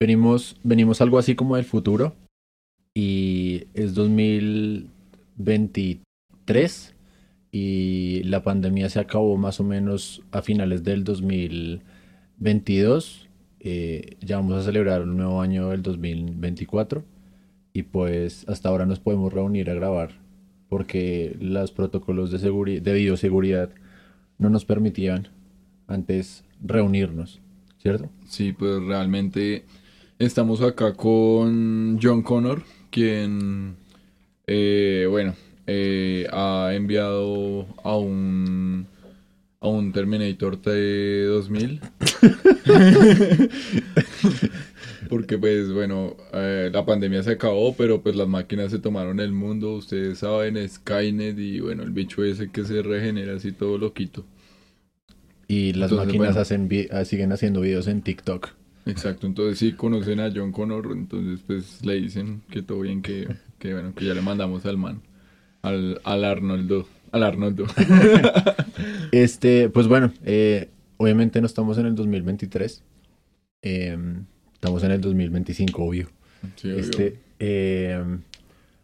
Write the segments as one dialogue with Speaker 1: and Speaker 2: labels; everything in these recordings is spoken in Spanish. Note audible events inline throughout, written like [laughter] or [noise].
Speaker 1: Venimos, venimos algo así como del futuro y es 2023 y la pandemia se acabó más o menos a finales del 2022. Eh, ya vamos a celebrar un nuevo año del 2024 y pues hasta ahora nos podemos reunir a grabar porque los protocolos de, seguri- de bioseguridad no nos permitían antes reunirnos, ¿cierto?
Speaker 2: Sí, pues realmente estamos acá con John Connor, quien, eh, bueno, eh, ha enviado a un, a un Terminator T2000. [laughs] Porque pues bueno, eh, la pandemia se acabó, pero pues las máquinas se tomaron el mundo, ustedes saben, Skynet y bueno, el bicho ese que se regenera así todo loquito.
Speaker 1: Y las
Speaker 2: Entonces,
Speaker 1: máquinas
Speaker 2: bueno.
Speaker 1: hacen siguen haciendo videos en TikTok.
Speaker 2: Exacto, entonces sí conocen a John Connor, entonces pues le dicen que todo bien, que, que bueno, que ya le mandamos al man, al, al Arnoldo, al Arnoldo. [laughs]
Speaker 1: Este, pues bueno, eh, obviamente no estamos en el 2023. em, estamos en el 2025, obvio.
Speaker 2: Sí, obvio.
Speaker 1: Este, em,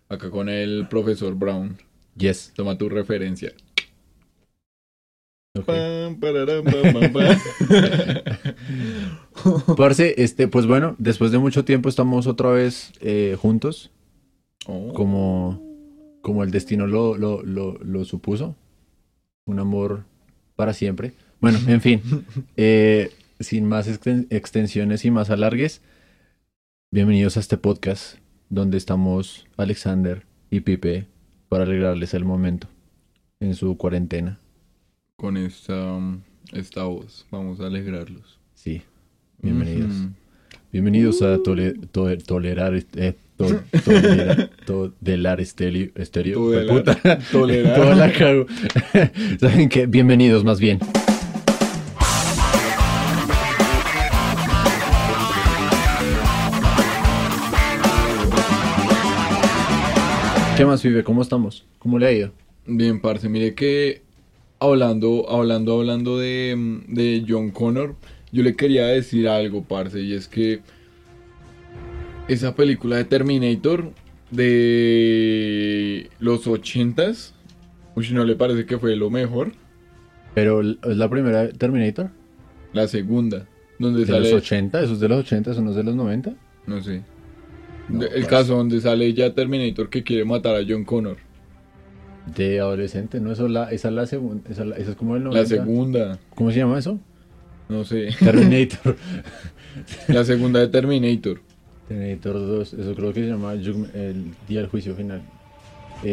Speaker 2: Acá con el profesor Brown,
Speaker 1: yes.
Speaker 2: toma tu referencia.
Speaker 1: Ok.
Speaker 2: Pam, pararam, pam, pam, pam. [laughs]
Speaker 1: Parce, este, pues bueno, después de mucho tiempo estamos otra vez eh, juntos,
Speaker 2: Oh,
Speaker 1: como, como el destino lo, lo, lo, lo supuso. Un amor para siempre. Bueno, en fin, [laughs] eh, sin más exten- extensiones y más alargues, bienvenidos a este podcast donde estamos Alexander y Pipe para alegrarles el momento en su cuarentena.
Speaker 2: Con esta, esta voz, vamos a alegrarlos.
Speaker 1: Sí, bienvenidos. Bienvenidos a tole- to- tolerar, eh, to- tolera- [laughs] todelar estéreo. estéreo.
Speaker 2: Todelar.
Speaker 1: Puta. [laughs]
Speaker 2: Tolerar.
Speaker 1: Toda la cago. [laughs] ¿Saben qué? Bienvenidos más bien. ¿Qué más, Vive? ¿Cómo estamos? ¿Cómo le ha ido?
Speaker 2: Bien, parce, mire que hablando, hablando, hablando de, de John Connor, yo le quería decir algo, parce, y es que esa película de Terminator de los ochentas, uy, ¿no le parece que fue lo mejor?
Speaker 1: Pero ¿es la primera Terminator?
Speaker 2: La segunda, donde
Speaker 1: ¿De
Speaker 2: sale,
Speaker 1: los 80? ¿Esos de los 80? ¿Son los de los 90?
Speaker 2: no sé,
Speaker 1: No,
Speaker 2: el
Speaker 1: parce.
Speaker 2: caso donde sale ya Terminator que quiere matar a John Connor,
Speaker 1: De adolescente, ¿no? Eso es la, esa es la segunda. Esa, es la- esa es como el 90.
Speaker 2: la segunda,
Speaker 1: ¿Cómo se llama eso?
Speaker 2: no sé,
Speaker 1: Terminator. [laughs]
Speaker 2: la segunda de Terminator.
Speaker 1: Terminator 2, eso creo que se llama el día del juicio final.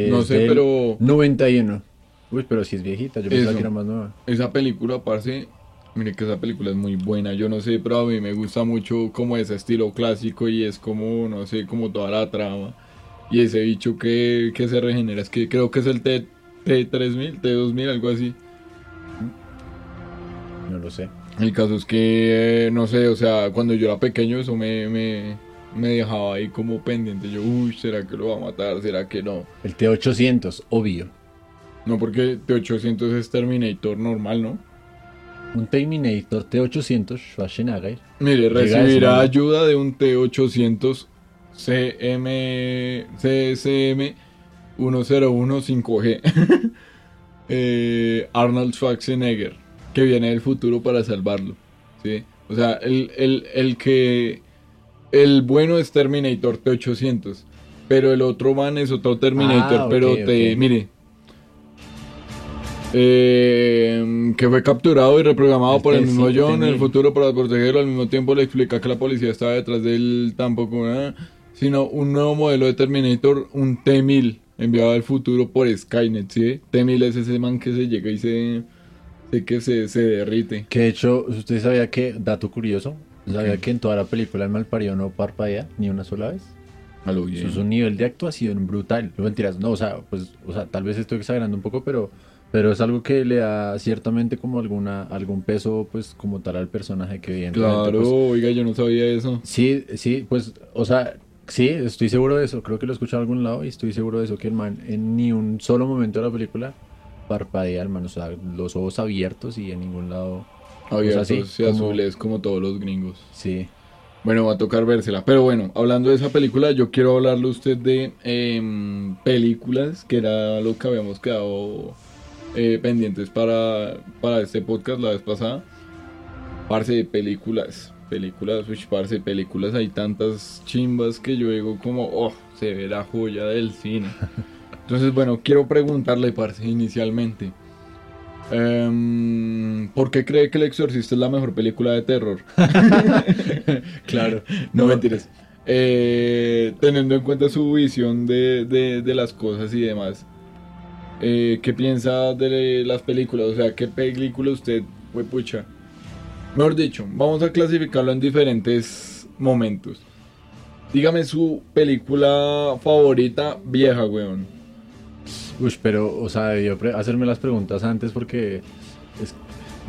Speaker 2: No sé, pero
Speaker 1: 91. Uy, pero si es viejita, yo pensaba
Speaker 2: Eso.
Speaker 1: que era más nueva.
Speaker 2: Esa película, parce, mire que esa película es muy buena. Yo no sé, pero a mí me gusta mucho como ese estilo clásico y es como, no sé, como toda la trama. Y ese bicho que, que se regenera, es que creo que es el T, T3000, T2000, algo así.
Speaker 1: No lo sé.
Speaker 2: El caso es que, eh, no sé, o sea, cuando yo era pequeño eso me, me, me dejaba ahí como pendiente. Yo, uy, ¿será que lo va a matar? ¿Será que no?
Speaker 1: El T800, obvio.
Speaker 2: No, porque T800 es Terminator normal, ¿no?
Speaker 1: Un Terminator T800 Schwarzenegger.
Speaker 2: Mire, recibirá ayuda de un T800 CM, CSM 1015G. Eh, Arnold Schwarzenegger, que viene del futuro para salvarlo. ¿sí? O sea, el, el, el que. El bueno es Terminator T800. Pero el otro man es otro Terminator.
Speaker 1: Ah,
Speaker 2: pero te. Mire. eh, que fue capturado y reprogramado
Speaker 1: El
Speaker 2: por el mismo
Speaker 1: T5,
Speaker 2: John en el
Speaker 1: T1000.
Speaker 2: futuro para protegerlo. Al mismo tiempo le explica que la policía estaba detrás de él tampoco, sino un nuevo modelo de Terminator, un T-1000, enviado al futuro por Skynet, ¿sí? T-1000 es ese man que se llega y se, se que se, se derrite.
Speaker 1: Que de hecho, usted sabía que, dato curioso, sabía que en toda la película el malparido no parpadea ni una sola vez.
Speaker 2: A lo
Speaker 1: Eso
Speaker 2: bien.
Speaker 1: es un nivel de actuación brutal. No mentiras, no, o sea, pues, o sea, tal vez estoy exagerando un poco, pero, pero es algo que le da ciertamente como alguna, algún peso, pues, como tal al personaje que evidentemente,
Speaker 2: Claro,
Speaker 1: pues,
Speaker 2: oiga, yo no sabía eso.
Speaker 1: Sí, sí, pues, o sea, sí, estoy seguro de eso. Creo que lo he escuchado en algún lado y estoy seguro de eso, que el man en ni un solo momento de la película parpadea, el man, o sea, los ojos abiertos y en ningún lado.
Speaker 2: Abiertos
Speaker 1: sí,
Speaker 2: y
Speaker 1: como-
Speaker 2: azules como todos los gringos.
Speaker 1: Sí.
Speaker 2: Bueno, va a tocar vérsela. Pero bueno, hablando de esa película, yo quiero hablarle a usted de em, películas, que era lo que habíamos quedado eh, pendientes para, para este podcast la vez pasada. Parce de películas, películas, uy, parce películas, hay tantas chimbas que yo digo como, oh, se ve la joya del cine. [laughs] Entonces, bueno, quiero preguntarle, parce, inicialmente. em, ¿Por qué cree que El Exorcista es la mejor película de terror? [laughs]
Speaker 1: Claro.
Speaker 2: No mentiras. Eh, teniendo en cuenta su visión de, de- de las cosas y demás, eh, ¿qué piensa de las películas? O sea, ¿qué película usted fue pucha? Mejor dicho, vamos a clasificarlo en diferentes momentos. Dígame su película favorita vieja, weón.
Speaker 1: Uy, pero, o sea, debió hacerme las preguntas antes porque es-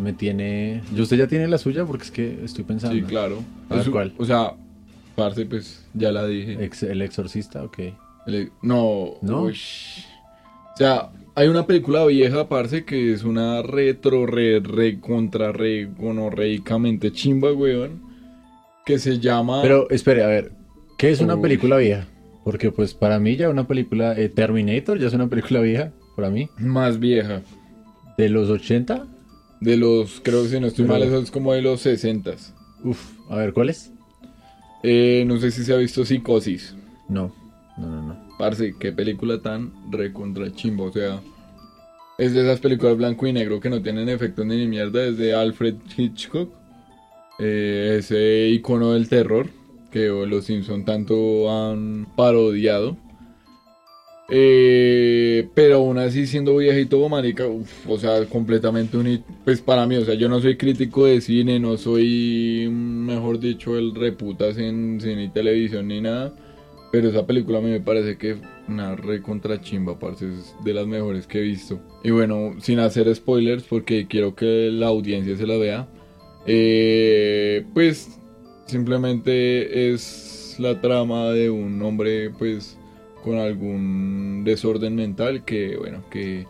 Speaker 1: me tiene... ¿Y usted ya tiene la suya? Porque es que estoy pensando.
Speaker 2: Sí, claro.
Speaker 1: A ver, ¿cuál?
Speaker 2: O sea, parce, pues ya la dije.
Speaker 1: Ex- el exorcista, ok.
Speaker 2: El- no,
Speaker 1: ¿No?
Speaker 2: ush. O sea, hay una película vieja, parce, que es una retro, re, re, contra, re, gonorreicamente chimba, weón. Que se llama.
Speaker 1: Pero, espere, a ver, ¿qué es una
Speaker 2: Uy.
Speaker 1: película vieja? Porque, pues, para mí ya una película... eh, Terminator ya es una película vieja, para mí.
Speaker 2: Más vieja.
Speaker 1: ¿De los 80?
Speaker 2: De los, creo que si no estoy
Speaker 1: Pero-
Speaker 2: mal, eso es como de los 60
Speaker 1: Uf, a ver, ¿cuál es?
Speaker 2: eh, No sé si se ha visto Psicosis.
Speaker 1: No, no, no, no.
Speaker 2: Parce, qué película tan recontra chimba. O sea, es de esas películas blanco y negro que no tienen efectos ni mierda. Es de Alfred Hitchcock. Eh, ese icono del terror que los Simpson tanto han parodiado. Eh, pero aún así siendo viejito marica, uf, o sea, completamente un pues para mí, o sea, yo no soy crítico de cine, no soy, mejor dicho, el reputas en cine y televisión ni nada, pero esa película a mí me parece que una recontra chimba, parce, es de las mejores que he visto. Y bueno, sin hacer spoilers, porque quiero que la audiencia se la vea, eh, pues simplemente es la trama de un hombre, pues, con algún desorden mental que, bueno, que,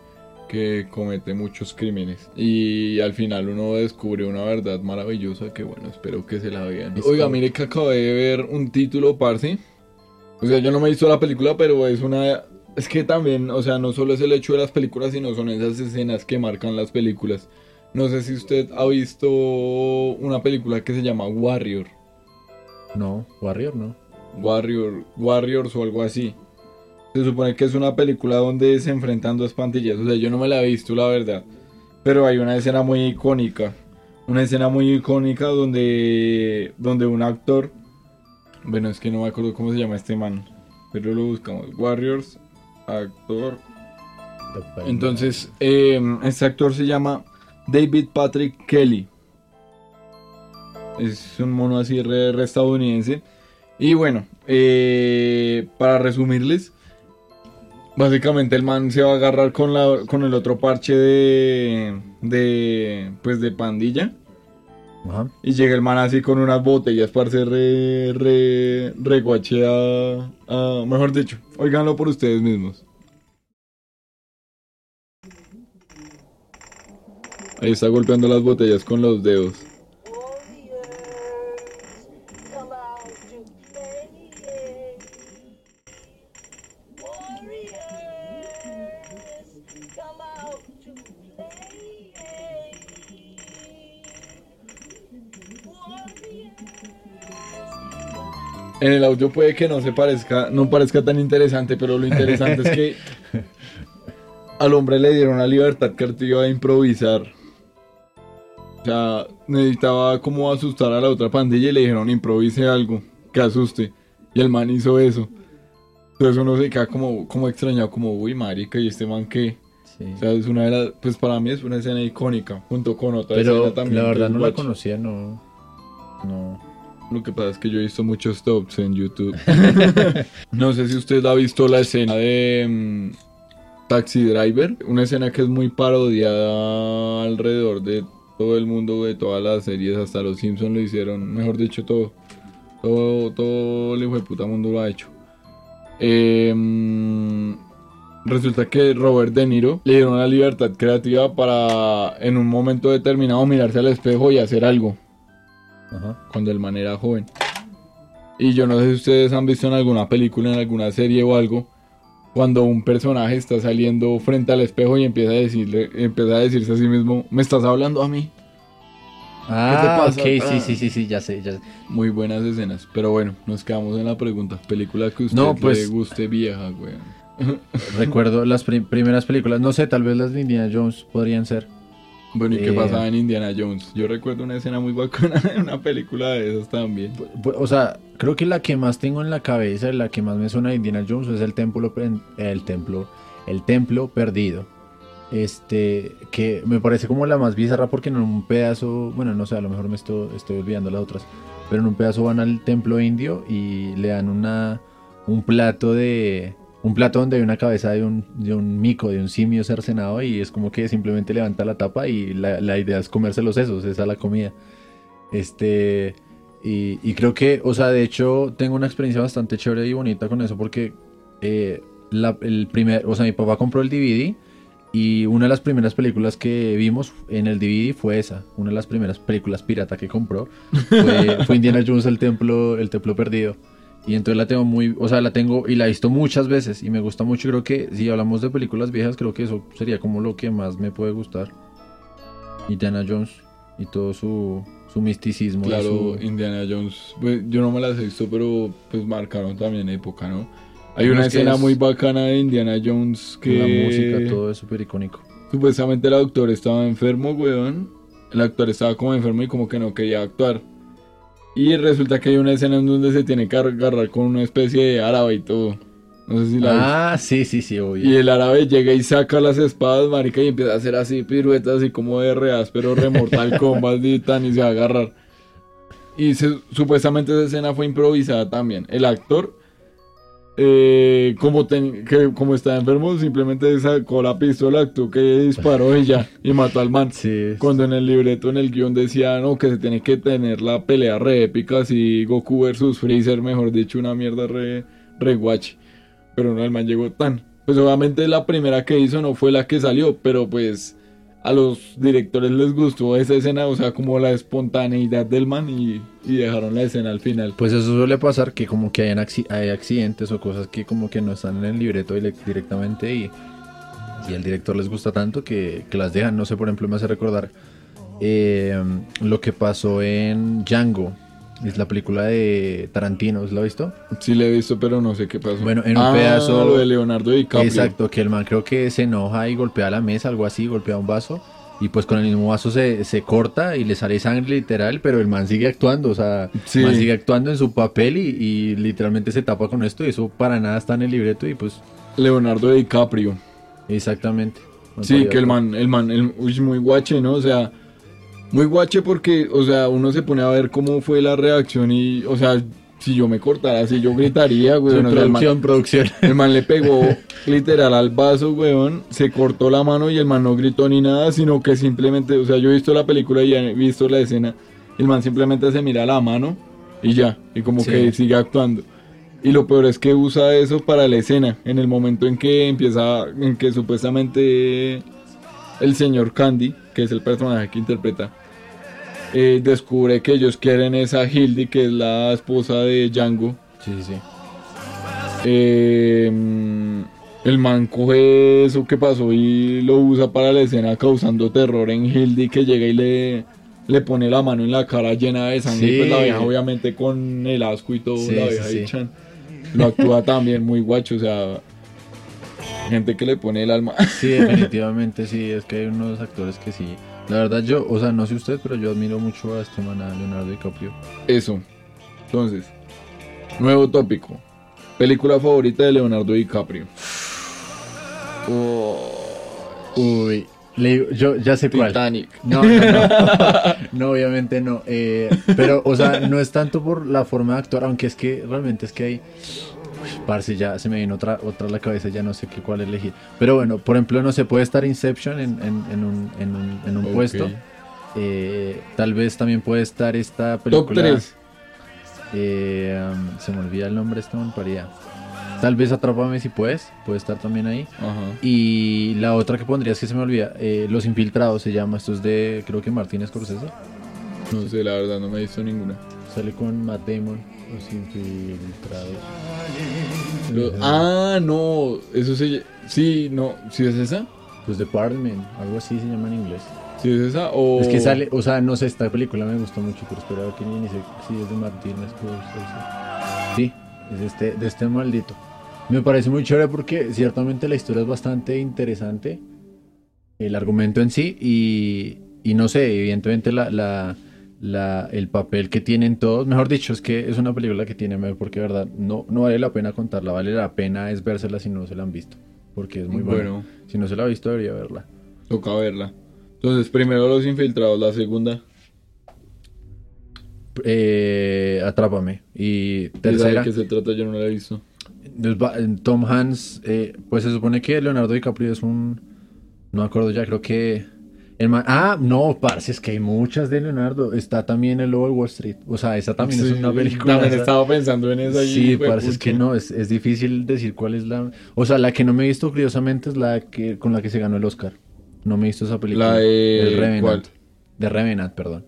Speaker 2: que comete muchos crímenes. Y al final uno descubre una verdad maravillosa que, bueno, espero que se la vean. Oiga, mire que acabé de ver un título, parce. O sea, yo no me he visto la película, pero es una... Es que también, o sea, no solo es el hecho de las películas, sino son esas escenas que marcan las películas. No sé si usted ha visto una película que se llama Warrior.
Speaker 1: No, Warrior, no.
Speaker 2: Warrior, Warriors o algo así. Se supone que es una película donde se enfrentan dos pandillas. O sea, yo no me la he visto, la verdad. Pero hay una escena muy icónica. Una escena muy icónica donde, donde un actor. Bueno, es que no me acuerdo cómo se llama este man. Pero lo buscamos. Warriors, actor. Entonces, eh, este actor se llama David Patrick Kelly. Es un mono así re, re estadounidense. Y bueno, eh, para resumirles, básicamente el man se va a agarrar con, la, con el otro parche de, de, pues de pandilla. Y llega el man así con unas botellas para ser re, re, re guachea, ah, mejor dicho, oiganlo por ustedes mismos. Ahí está golpeando las botellas con los dedos. En el audio puede que no se parezca, no parezca tan interesante, pero lo interesante es que [laughs] al hombre le dieron la libertad creativa de improvisar. O sea, necesitaba como asustar a la otra pandilla y le dijeron improvise algo que asuste. Y el man hizo eso. Entonces uno se queda como, como extrañado, como, uy, marica, y este man que...
Speaker 1: Sí.
Speaker 2: O sea, es una de las, pues para mí es una escena icónica, junto con otra
Speaker 1: Pero
Speaker 2: escena también.
Speaker 1: la verdad no la conocía, no. No.
Speaker 2: Lo que pasa es que yo he visto muchos tops en YouTube. [laughs] no sé si usted ha visto la escena de mm, Taxi Driver, una escena que es muy parodiada alrededor de todo el mundo, de todas las series, hasta los Simpsons lo hicieron, mejor dicho, todo. Todo, todo el hijo de puta mundo lo ha hecho. Eh, mm, resulta que Robert De Niro le dieron la libertad creativa para en un momento determinado mirarse al espejo y hacer algo
Speaker 1: Ajá.
Speaker 2: cuando el man era joven. Y yo no sé si ustedes han visto en alguna película, en alguna serie o algo, cuando un personaje está saliendo frente al espejo y empieza a decirle, empieza a decirse a sí mismo, me estás hablando a mí.
Speaker 1: Ah,
Speaker 2: pasa?
Speaker 1: ok, sí,
Speaker 2: Ah.
Speaker 1: sí, sí, sí, ya sé, ya sé.
Speaker 2: Muy buenas escenas. Pero bueno, nos quedamos en la pregunta. Película que usted
Speaker 1: No, pues-
Speaker 2: le guste vieja, güey.
Speaker 1: Recuerdo las prim- primeras películas, no sé, tal vez las de Indiana Jones podrían ser.
Speaker 2: Bueno, ¿y qué
Speaker 1: Eh.
Speaker 2: pasaba en Indiana Jones? Yo recuerdo una escena muy bacana [laughs] en una película de esas también.
Speaker 1: O sea, creo que la que más tengo en la cabeza, la que más me suena de Indiana Jones es el templo, el templo, el templo perdido. Este, que me parece como la más bizarra porque en un pedazo, bueno, no sé, a lo mejor me estoy, estoy olvidando las otras, pero en un pedazo van al templo indio y le dan una, un plato de, un plato donde hay una cabeza de un, de un mico, de un simio cercenado y es como que simplemente levanta la tapa y la, la idea es comerse los sesos, esa es la comida. Este, y, y creo que, o sea, de hecho, tengo una experiencia bastante chévere y bonita con eso porque eh, el primer, o sea, mi papá compró el DVD y una de las primeras películas que vimos en el DVD fue esa, una de las primeras películas pirata que compró fue, fue Indiana Jones el templo, el templo perdido. Y entonces la tengo muy, o sea, la tengo y la he visto muchas veces y me gusta mucho. Creo que si hablamos de películas viejas, creo que eso sería como lo que más me puede gustar. Indiana Jones y todo su, su misticismo.
Speaker 2: Claro,
Speaker 1: su-
Speaker 2: Indiana Jones. pues, yo no me las he visto, pero pues marcaron también época, ¿no? Hay una escena
Speaker 1: es-
Speaker 2: muy bacana de Indiana Jones que...
Speaker 1: La música, todo es súper icónico.
Speaker 2: Supuestamente el actor estaba enfermo, weón. El actor estaba como enfermo y como que no quería actuar. Y resulta que hay una escena en donde se tiene que agarrar con una especie de árabe y todo. No sé si la
Speaker 1: Ah, sí, sí, sí, obvio.
Speaker 2: Y el árabe llega y saca las espadas, marica, y empieza a hacer así piruetas, así como de reas, pero remortal Kombat [laughs] y tan, y se va a agarrar. Y se- supuestamente esa escena fue improvisada también. El actor, eh, como, ten- que, como estaba enfermo, simplemente sacó la pistola, actuó que disparó ya, y mató al man.
Speaker 1: Sí,
Speaker 2: Cuando en el libreto, en el guion decía, no, que se tiene que tener la pelea re épica, así Goku versus Freezer, mejor dicho, una mierda re, re guachi. Pero no, el man llegó tan. Pues obviamente la primera que hizo no fue la que salió, pero pues a los directores les gustó esa escena, o sea, como la espontaneidad del man y, y dejaron la escena al final.
Speaker 1: Pues eso suele pasar que como que hay, hay accidentes o cosas que como que no están en el libreto directamente y, y al director les gusta tanto que, que las dejan. No sé, por ejemplo, me hace recordar eh, lo que pasó en Django. Es la película de Tarantino, ¿la has visto?
Speaker 2: Sí le he visto, pero no sé qué pasó.
Speaker 1: Bueno, en un
Speaker 2: Ah,
Speaker 1: pedazo-
Speaker 2: lo de Leonardo DiCaprio.
Speaker 1: Exacto, que el man creo que se enoja y golpea la mesa, algo así, golpea un vaso. Y pues con el mismo vaso se, se corta y le sale sangre literal, pero el man sigue actuando, o sea,
Speaker 2: Sí.
Speaker 1: el man sigue actuando en su papel y, y literalmente se tapa con esto y eso para nada está en el libreto y pues
Speaker 2: Leonardo DiCaprio.
Speaker 1: exactamente. No
Speaker 2: Sí, que el man, el man, el, uy, muy guache, ¿no? O sea, muy guache porque, o sea, uno se pone a ver cómo fue la reacción y, o sea, si yo me cortara así, yo gritaría, man,
Speaker 1: producción, producción.
Speaker 2: el man le pegó [laughs] literal al vaso, weón, se cortó la mano y el man no gritó ni nada, sino que simplemente, o sea, yo he visto la película y he visto la escena, el man simplemente se mira la mano y ya, y como
Speaker 1: Sí.
Speaker 2: que sigue actuando. Y lo peor es que usa eso para la escena, en el momento en que empieza, en que supuestamente el señor Candy, que es el personaje que interpreta, eh, descubre que ellos quieren esa Hildy, que es la esposa de Django.
Speaker 1: Sí, sí, sí.
Speaker 2: Eh, mm, el man coge eso que pasó y lo usa para la escena causando terror en Hildy, que llega y le, le pone la mano en la cara llena de sangre.
Speaker 1: Sí.
Speaker 2: Y pues la vieja, obviamente, con el asco y todo,
Speaker 1: Sí,
Speaker 2: la vieja
Speaker 1: sí.
Speaker 2: chan. Lo actúa también muy guacho, o sea, gente que le pone el alma.
Speaker 1: Sí, [laughs] definitivamente sí, es que hay unos actores que sí. La verdad yo, o sea, no sé usted, pero yo admiro mucho a este man, a Leonardo DiCaprio.
Speaker 2: Eso. Entonces, nuevo tópico. Película favorita de Leonardo DiCaprio.
Speaker 1: Uy, le digo- yo ya sé cuál.
Speaker 2: Titanic.
Speaker 1: No, no, no. [laughs] No, obviamente no. Eh, pero, o sea, no es tanto por la forma de actuar, aunque es que realmente es que hay. Parce, ya se me vino otra, otra a la cabeza, ya no sé qué cuál elegir. Pero bueno, por ejemplo, no se puede estar Inception en, en, en un, en un, en un puesto. Eh, tal vez también puede estar esta
Speaker 2: Top
Speaker 1: película.
Speaker 2: 3.
Speaker 1: eh, um, se me olvida el nombre, esta paría. Tal vez Atrápame si puedes, puede estar también ahí.
Speaker 2: Ajá.
Speaker 1: Y la otra que pondría es que se me olvida, eh, Los Infiltrados se llama, esto es de, creo que Martínez Scorsese.
Speaker 2: No sé, la verdad, no me he visto ninguna.
Speaker 1: Sale con Matt Damon, los infiltrados.
Speaker 2: Lo- ah, no, eso se... Sí, no, ¿sí es esa?
Speaker 1: Los Department, algo así se llama en inglés.
Speaker 2: ¿Sí es esa? O...
Speaker 1: Es que sale, o sea, no sé, esta película me gustó mucho, pero espero que ni sé si es de Martín Scorsese. Sí, es este, de este maldito. Me parece muy chévere porque ciertamente la historia es bastante interesante, el argumento en sí, y, y no sé, evidentemente la, la, la- el papel que tienen todos, mejor dicho, es que es una película que tiene, porque de verdad no, no vale la pena contarla, vale la pena es vérsela si no se la han visto, porque es muy.
Speaker 2: Bueno,
Speaker 1: Si no se la ha visto, debería verla.
Speaker 2: toca verla. Entonces, primero los infiltrados, la segunda.
Speaker 1: Eh, Atrápame. Y
Speaker 2: ¿Esa ¿De
Speaker 1: tercera,
Speaker 2: qué se trata? Yo no la he visto.
Speaker 1: Tom Hanks, eh, pues se supone que Leonardo DiCaprio es un... No me acuerdo ya, creo que... el ah, no, parce, es que hay muchas de Leonardo. Está también el Lobo de Wall Street. O sea, esa también es una película.
Speaker 2: También
Speaker 1: esa-
Speaker 2: estaba pensando en esa.
Speaker 1: Sí, parce, es que no, es, es difícil decir cuál es la... O sea, la que no me he visto curiosamente es la que con la que se ganó el Oscar. No me he visto esa película.
Speaker 2: La de-
Speaker 1: El Revenant.
Speaker 2: ¿cuál?
Speaker 1: De Revenant, perdón.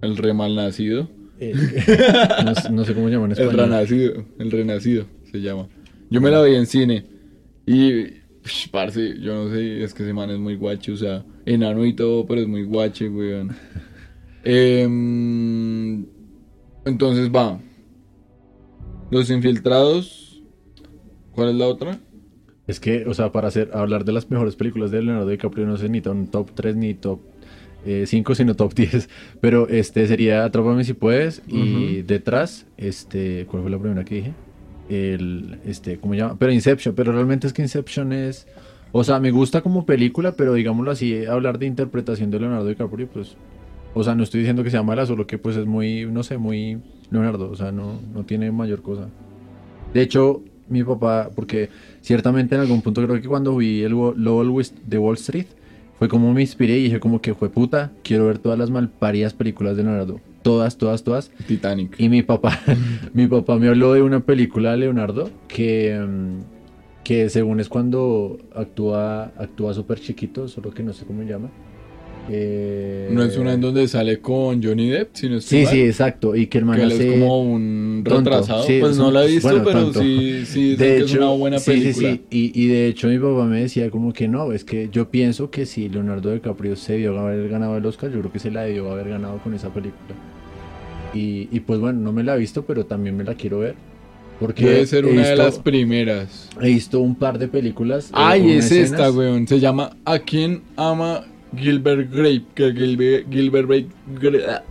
Speaker 2: El re mal nacido.
Speaker 1: Eh, [laughs] no, sé- no sé cómo se llama en
Speaker 2: El
Speaker 1: español.
Speaker 2: renacido. El renacido se llama. Yo me la vi en cine. Y. Parce, yo no sé, es que ese man es muy guache, o sea, enano y todo, pero es muy guache, weón. Em, entonces va. Los infiltrados. ¿Cuál es la otra?
Speaker 1: Es que, o sea, para hacer, hablar de las mejores películas de Leonardo DiCaprio no necesita un top 3 ni top 5, sino top [laughs] 10. Pero este sería Atrápame si puedes. Y detrás, este, ¿cuál fue la primera que dije? El, este, ¿cómo se llama? Pero Inception, pero realmente es que Inception es, o sea, me gusta como película, pero digámoslo así, hablar de interpretación de Leonardo DiCaprio, pues, o sea, no estoy diciendo que sea mala, solo que pues es muy, no sé, muy Leonardo, o sea, no, no tiene mayor cosa. De hecho, mi papá, porque ciertamente en algún punto creo que cuando vi el de Wall Street, fue como me inspiré y dije como que fue puta, quiero ver todas las malparidas películas de Leonardo. Todas, todas, todas.
Speaker 2: Titanic.
Speaker 1: Y mi papá, [laughs] mi papá me habló de una película de Leonardo que, mm, que según es cuando actúa actúa súper chiquito, solo que no sé cómo se llama. Eh,
Speaker 2: No es una en donde sale con Johnny Depp, sino estoy
Speaker 1: Sí,
Speaker 2: mal.
Speaker 1: sí, exacto. Y que el man
Speaker 2: Que
Speaker 1: hace-
Speaker 2: es como un retrasado.
Speaker 1: sí,
Speaker 2: pues
Speaker 1: es
Speaker 2: no
Speaker 1: un-
Speaker 2: la he visto,
Speaker 1: bueno,
Speaker 2: pero
Speaker 1: tonto.
Speaker 2: sí, sí
Speaker 1: de
Speaker 2: que
Speaker 1: hecho,
Speaker 2: es una buena
Speaker 1: sí,
Speaker 2: película.
Speaker 1: Sí, sí, Y, y de hecho mi papá me decía como que no, es que yo pienso que si Leonardo DiCaprio se debió haber ganado el Oscar, yo creo que se la debió haber ganado con esa película. Y, y pues bueno, no me la he visto, pero también me la quiero ver. Porque
Speaker 2: Debe ser una de las primeras.
Speaker 1: He visto un par de películas. eh,
Speaker 2: Ay, es esta, weón. Se llama ¿A quién ama Gilbert Grape? Que Gilbert, Gilbert Grape. Gra- ah.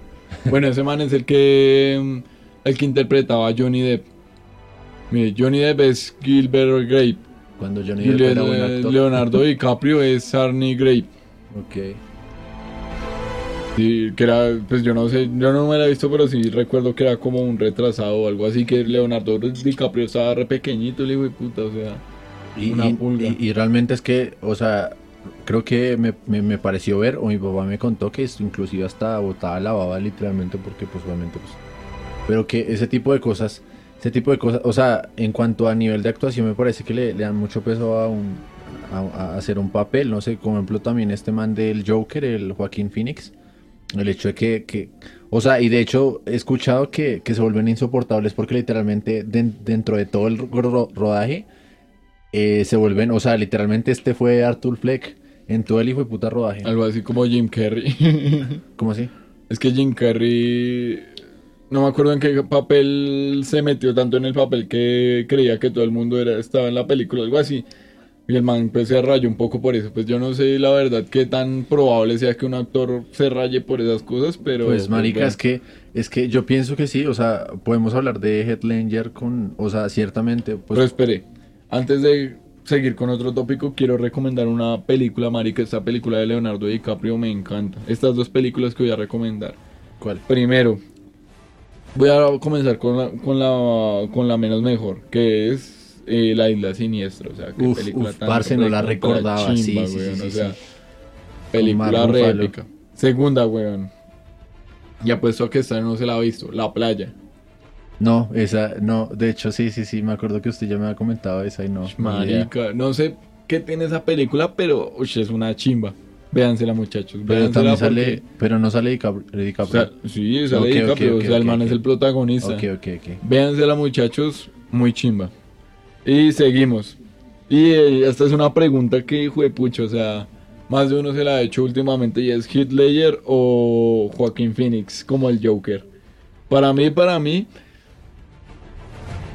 Speaker 2: Bueno, ese man es el que mm, el que interpretaba a Johnny Depp. Mire, Johnny Depp es Gilbert Grape.
Speaker 1: Cuando Johnny Depp
Speaker 2: Le-
Speaker 1: era buen actor.
Speaker 2: Leonardo [laughs] DiCaprio es Arnie Grape.
Speaker 1: Ok.
Speaker 2: Sí, que era, pues yo no sé, yo no me la he visto, pero sí recuerdo que era como un retrasado o algo así, que Leonardo DiCaprio estaba re pequeñito, hijo de puta, o sea.
Speaker 1: Y,
Speaker 2: Una pulga.
Speaker 1: y- y realmente es que, o sea, creo que me, me- me pareció ver, o mi papá me contó que esto inclusive hasta botaba la baba literalmente, porque pues obviamente pues... Pero que ese tipo de cosas, ese tipo de cosas, o sea, en cuanto a nivel de actuación me parece que le, le dan mucho peso a un... A, a hacer un papel, no sé, como ejemplo también este man del Joker, el Joaquín Phoenix, el hecho de que, que- o sea, y de hecho he escuchado que, que se vuelven insoportables porque literalmente den- dentro de todo el ro- rodaje eh, se vuelven, o sea, literalmente este fue Arthur Fleck en todo el hijo de puta rodaje.
Speaker 2: Algo así como Jim Carrey. [laughs]
Speaker 1: ¿Cómo así?
Speaker 2: es que Jim Carrey. No me acuerdo en qué papel se metió tanto en el papel que creía que todo el mundo era, estaba en la película, algo así. Y el man pues se rayó un poco por eso. Pues yo no sé la verdad qué tan probable sea que un actor se raye por esas cosas, pero.
Speaker 1: Pues marica,
Speaker 2: bueno.
Speaker 1: es que es que yo pienso que sí, o sea, podemos hablar de Heath Ledger con, o sea, ciertamente, pues
Speaker 2: Pero espere, antes de seguir con otro tópico, quiero recomendar una película, marica. Esta película de Leonardo DiCaprio me encanta. Estas dos películas que voy a recomendar.
Speaker 1: ¿cuál?
Speaker 2: Primero, voy a comenzar con la, con la, con la menos mejor, que es eh, La Isla Siniestra. O sea, qué
Speaker 1: Uf,
Speaker 2: película
Speaker 1: uf,
Speaker 2: tan
Speaker 1: parce, no la recordaba, sí,
Speaker 2: chimba,
Speaker 1: sí, sí,
Speaker 2: weón,
Speaker 1: sí,
Speaker 2: o
Speaker 1: sí.
Speaker 2: sea,
Speaker 1: Mark
Speaker 2: película re épica. Segunda, weón. Y apuesto a que esta no se la ha visto, La Playa.
Speaker 1: No, esa, no, de hecho sí, sí, sí, me acuerdo que usted ya me había comentado esa y no.
Speaker 2: Marica, no sé qué tiene esa película, pero uy, es una chimba. Véansela, muchachos.
Speaker 1: Pero también
Speaker 2: porque-
Speaker 1: sale, pero no sale DiCap-
Speaker 2: o
Speaker 1: DiCaprio.
Speaker 2: sea, sí, sale
Speaker 1: Ok,
Speaker 2: DiCaprio, o sea, el man es el protagonista.
Speaker 1: Ok, ok, ok.
Speaker 2: Véansela, muchachos, muy chimba. Y seguimos. Y eh, esta es una pregunta que, hijo de pucho, o sea, más de uno se la ha hecho últimamente y es Ledger o Joaquín Phoenix como el Joker. Para mí, para mí,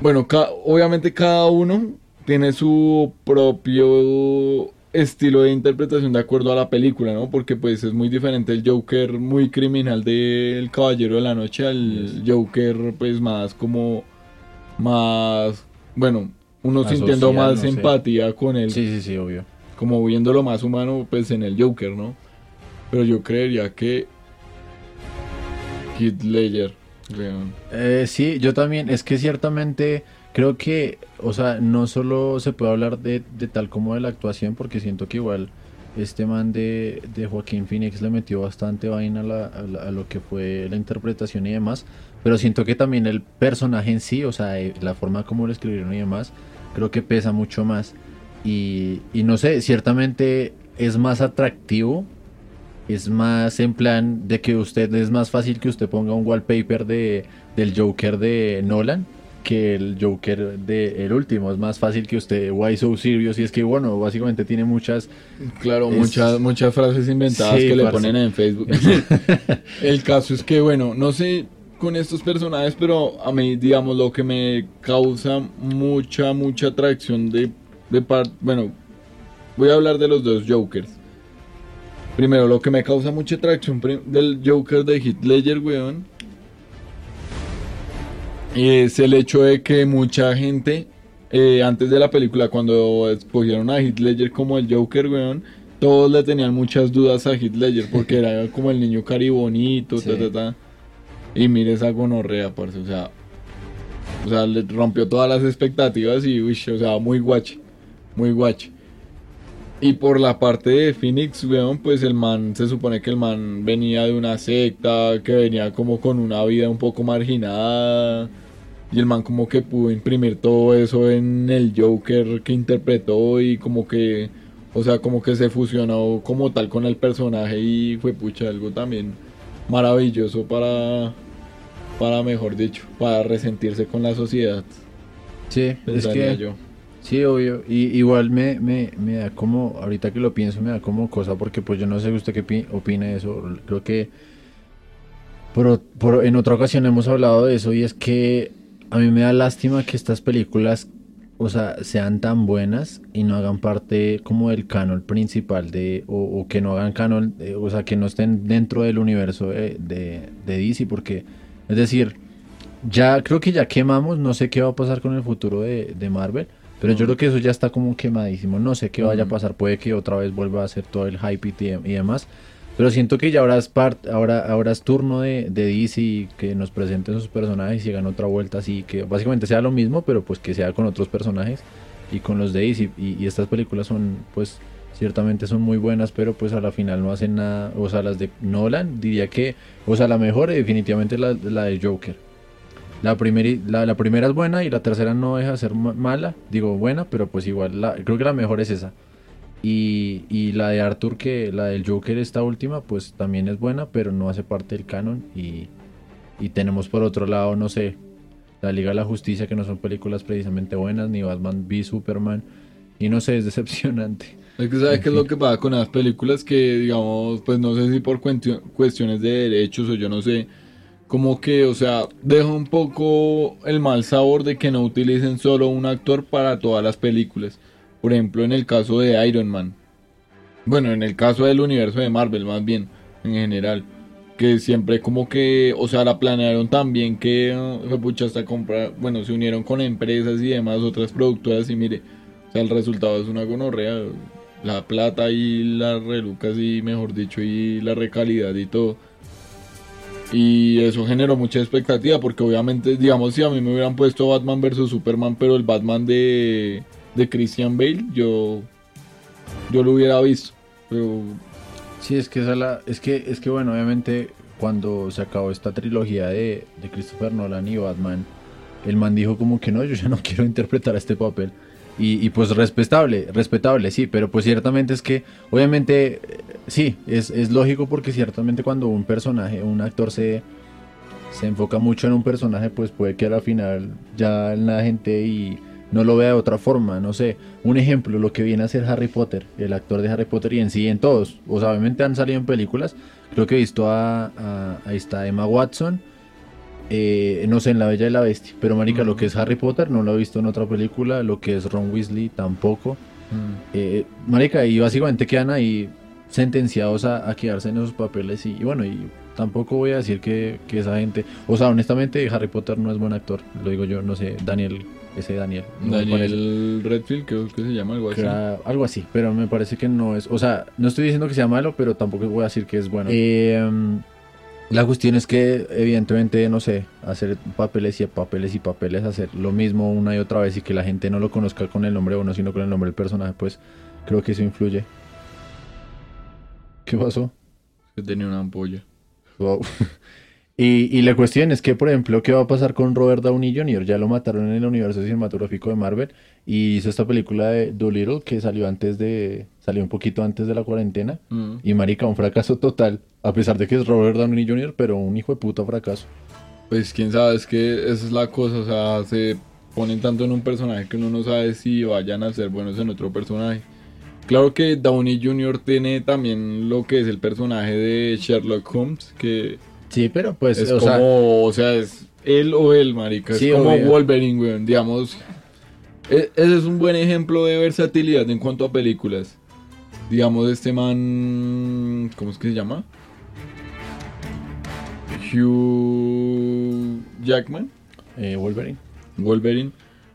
Speaker 2: bueno, ca- obviamente cada uno tiene su propio estilo de interpretación de acuerdo a la película, ¿no? Porque pues es muy diferente el Joker muy criminal del Caballero de la Noche al Joker pues más como más bueno, uno sintiendo más
Speaker 1: no sé.
Speaker 2: empatía con él,
Speaker 1: Sí, sí, sí, obvio.
Speaker 2: como viéndolo más humano pues en el Joker, ¿no? Pero yo creería que Heath Ledger.
Speaker 1: Eh, sí, yo también. Es que ciertamente creo que, o sea, no solo se puede hablar de, de tal como de la actuación, porque siento que igual este man de, de Joaquín Phoenix le metió bastante vaina a, la- a la- a lo que fue la interpretación y demás. Pero siento que también el personaje en sí, o sea, eh, la forma como lo escribieron y demás, creo que pesa mucho más. Y, y no sé, ciertamente es más atractivo es más en plan de que usted es más fácil que usted ponga un wallpaper de del Joker de Nolan que el Joker de el último es más fácil que usted why so serious y es que bueno básicamente tiene muchas
Speaker 2: Claro,
Speaker 1: Es-
Speaker 2: muchas, muchas frases inventadas
Speaker 1: Sí,
Speaker 2: que le
Speaker 1: parce.
Speaker 2: ponen en Facebook. [laughs] El caso es que, bueno, no sé con estos personajes, pero a mí, digamos, lo que me causa mucha, mucha atracción de, de par- bueno, voy a hablar de los dos Jokers. Primero, lo que me causa mucha atracción del Joker de Heath Ledger, weón, es el hecho de que mucha gente, eh, antes de la película, cuando escogieron a Heath Ledger como el Joker, weón, todos le tenían muchas dudas a Heath Ledger porque [laughs] era como el niño caribonito,
Speaker 1: Sí.
Speaker 2: ta, ta, ta. Y mire esa gonorrea, parce, o sea, o sea, le rompió todas las expectativas y, uy, o sea, muy guache, muy guache. Y por la parte de Phoenix, weón, pues el man, se supone que el man venía de una secta, que venía como con una vida un poco marginada. Y el man como que pudo imprimir todo eso en el Joker que interpretó y como que, o sea, como que se fusionó como tal con el personaje y fue pucha algo también maravilloso para, para mejor dicho, para resentirse con la sociedad.
Speaker 1: sí es que
Speaker 2: yo.
Speaker 1: sí obvio y igual me, me, me da como ahorita que lo pienso me da como cosa porque pues yo no sé usted qué pi- opina de eso creo que por, por- en otra ocasión hemos hablado de eso y es que a mí me da lástima que estas películas, o sea, sean tan buenas y no hagan parte como del canon principal de, o, o que no hagan canon, eh, o sea, que no estén dentro del universo de, de, de DC, porque, es decir, ya creo que ya quemamos, no sé qué va a pasar con el futuro de, de Marvel, pero yo creo que eso ya está como quemadísimo, no sé qué vaya a pasar, puede que otra vez vuelva a hacer todo el hype y, y demás. Pero siento que ya ahora es part, ahora, ahora es turno de, de DC que nos presenten sus personajes y hagan otra vuelta así, que básicamente sea lo mismo, pero pues que sea con otros personajes y con los de DC. Y, y estas películas son, pues, ciertamente son muy buenas, pero pues a la final no hacen nada. O sea, las de Nolan, diría que, o sea, la mejor eh, definitivamente la, la de Joker. La, primeri- la, la primera es buena y la tercera no deja de ser ma- mala, digo buena, pero pues igual, la, creo que la mejor es esa. Y, y la de Arthur, que la del Joker, esta última, pues también es buena, pero no hace parte del canon. Y, y tenemos por otro lado, no sé, la Liga de la Justicia, que no son películas precisamente buenas, ni Batman v Superman. Y no sé, es decepcionante.
Speaker 2: Es que sabes qué es lo que pasa con las películas que, digamos, pues no sé si por cuestiones de derechos o yo no sé, como que, o sea, deja un poco el mal sabor de que no utilicen solo un actor para todas las películas. Por ejemplo, en el caso de Iron Man. Bueno, en el caso del universo de Marvel, más bien, en general. Que siempre como que, o sea, la planearon tan bien que, eh, pucha, hasta comprar, bueno, se unieron con empresas y demás, otras productoras y mire, o sea, el resultado es una gonorrea. La plata y las relucas y, mejor dicho, y la recalidad y todo. Y eso generó mucha expectativa porque obviamente, digamos, si a mí me hubieran puesto Batman vs. Superman, pero el Batman de, de Christian Bale, yo, yo lo hubiera visto. Pero
Speaker 1: Sí, es que esa la, es que, es que bueno, obviamente cuando se acabó esta trilogía de, de Christopher Nolan y Batman, el man dijo como que no, yo ya no [laughs] quiero interpretar este papel. Y, y, pues respetable, respetable, sí, pero pues ciertamente es que, obviamente, eh, sí, es, es lógico porque ciertamente cuando un personaje, un actor se, se enfoca mucho en un personaje, pues puede que al final ya la gente y no lo vea de otra forma, no sé. Un ejemplo, lo que viene a ser Harry Potter, el actor de Harry Potter y en sí en todos. O sea, obviamente han salido en películas. Creo que he visto a, a- Emma Watson, eh, no sé, en La Bella y la Bestia. Pero marica, lo que es Harry Potter no lo he visto en otra película, lo que es Ron Weasley tampoco. Eh, marica, y básicamente quedan ahí sentenciados a, a quedarse en esos papeles y, y bueno, y tampoco voy a decir que, que esa gente, o sea, honestamente Harry Potter no es buen actor, lo digo yo, no sé, Daniel, ese Daniel, no.
Speaker 2: Daniel Redfield, creo que se llama algo así.
Speaker 1: Cra- algo así, pero me parece que no es, o sea, no estoy diciendo que sea malo, pero tampoco voy a decir que es bueno. Eh, mm, la cuestión es que evidentemente, no sé, hacer papeles y papeles y papeles, hacer lo mismo una y otra vez y que la gente no lo conozca con el nombre de uno, sino con el nombre del personaje, pues creo que eso influye. ¿Qué pasó?
Speaker 2: Que tenía una ampolla.
Speaker 1: Wow. [laughs] Y, y la cuestión es que, por ejemplo, ¿qué va a pasar con Robert Downey Jr.? Ya lo mataron en el universo cinematográfico de Marvel y hizo esta película de Dolittle que salió antes de, salió un poquito antes de la cuarentena
Speaker 2: Mm.
Speaker 1: y marica, un fracaso total, a pesar de que es Robert Downey Jr., pero un hijo de puta fracaso.
Speaker 2: Pues quién sabe, es que esa es la cosa, o sea, se ponen tanto en un personaje que uno no sabe si vayan a ser buenos en otro personaje. Claro que Downey Jr. tiene también lo que es el personaje de Sherlock Holmes, que
Speaker 1: Sí, pero pues,
Speaker 2: es
Speaker 1: o
Speaker 2: como,
Speaker 1: sea,
Speaker 2: o sea, es él o él, marica,
Speaker 1: Sí,
Speaker 2: es como
Speaker 1: obvio.
Speaker 2: Wolverine, weón, digamos. e- Ese es un buen ejemplo de versatilidad en cuanto a películas. Digamos, este man, ¿cómo es que se llama? Hugh Jackman.
Speaker 1: eh, Wolverine.
Speaker 2: Wolverine.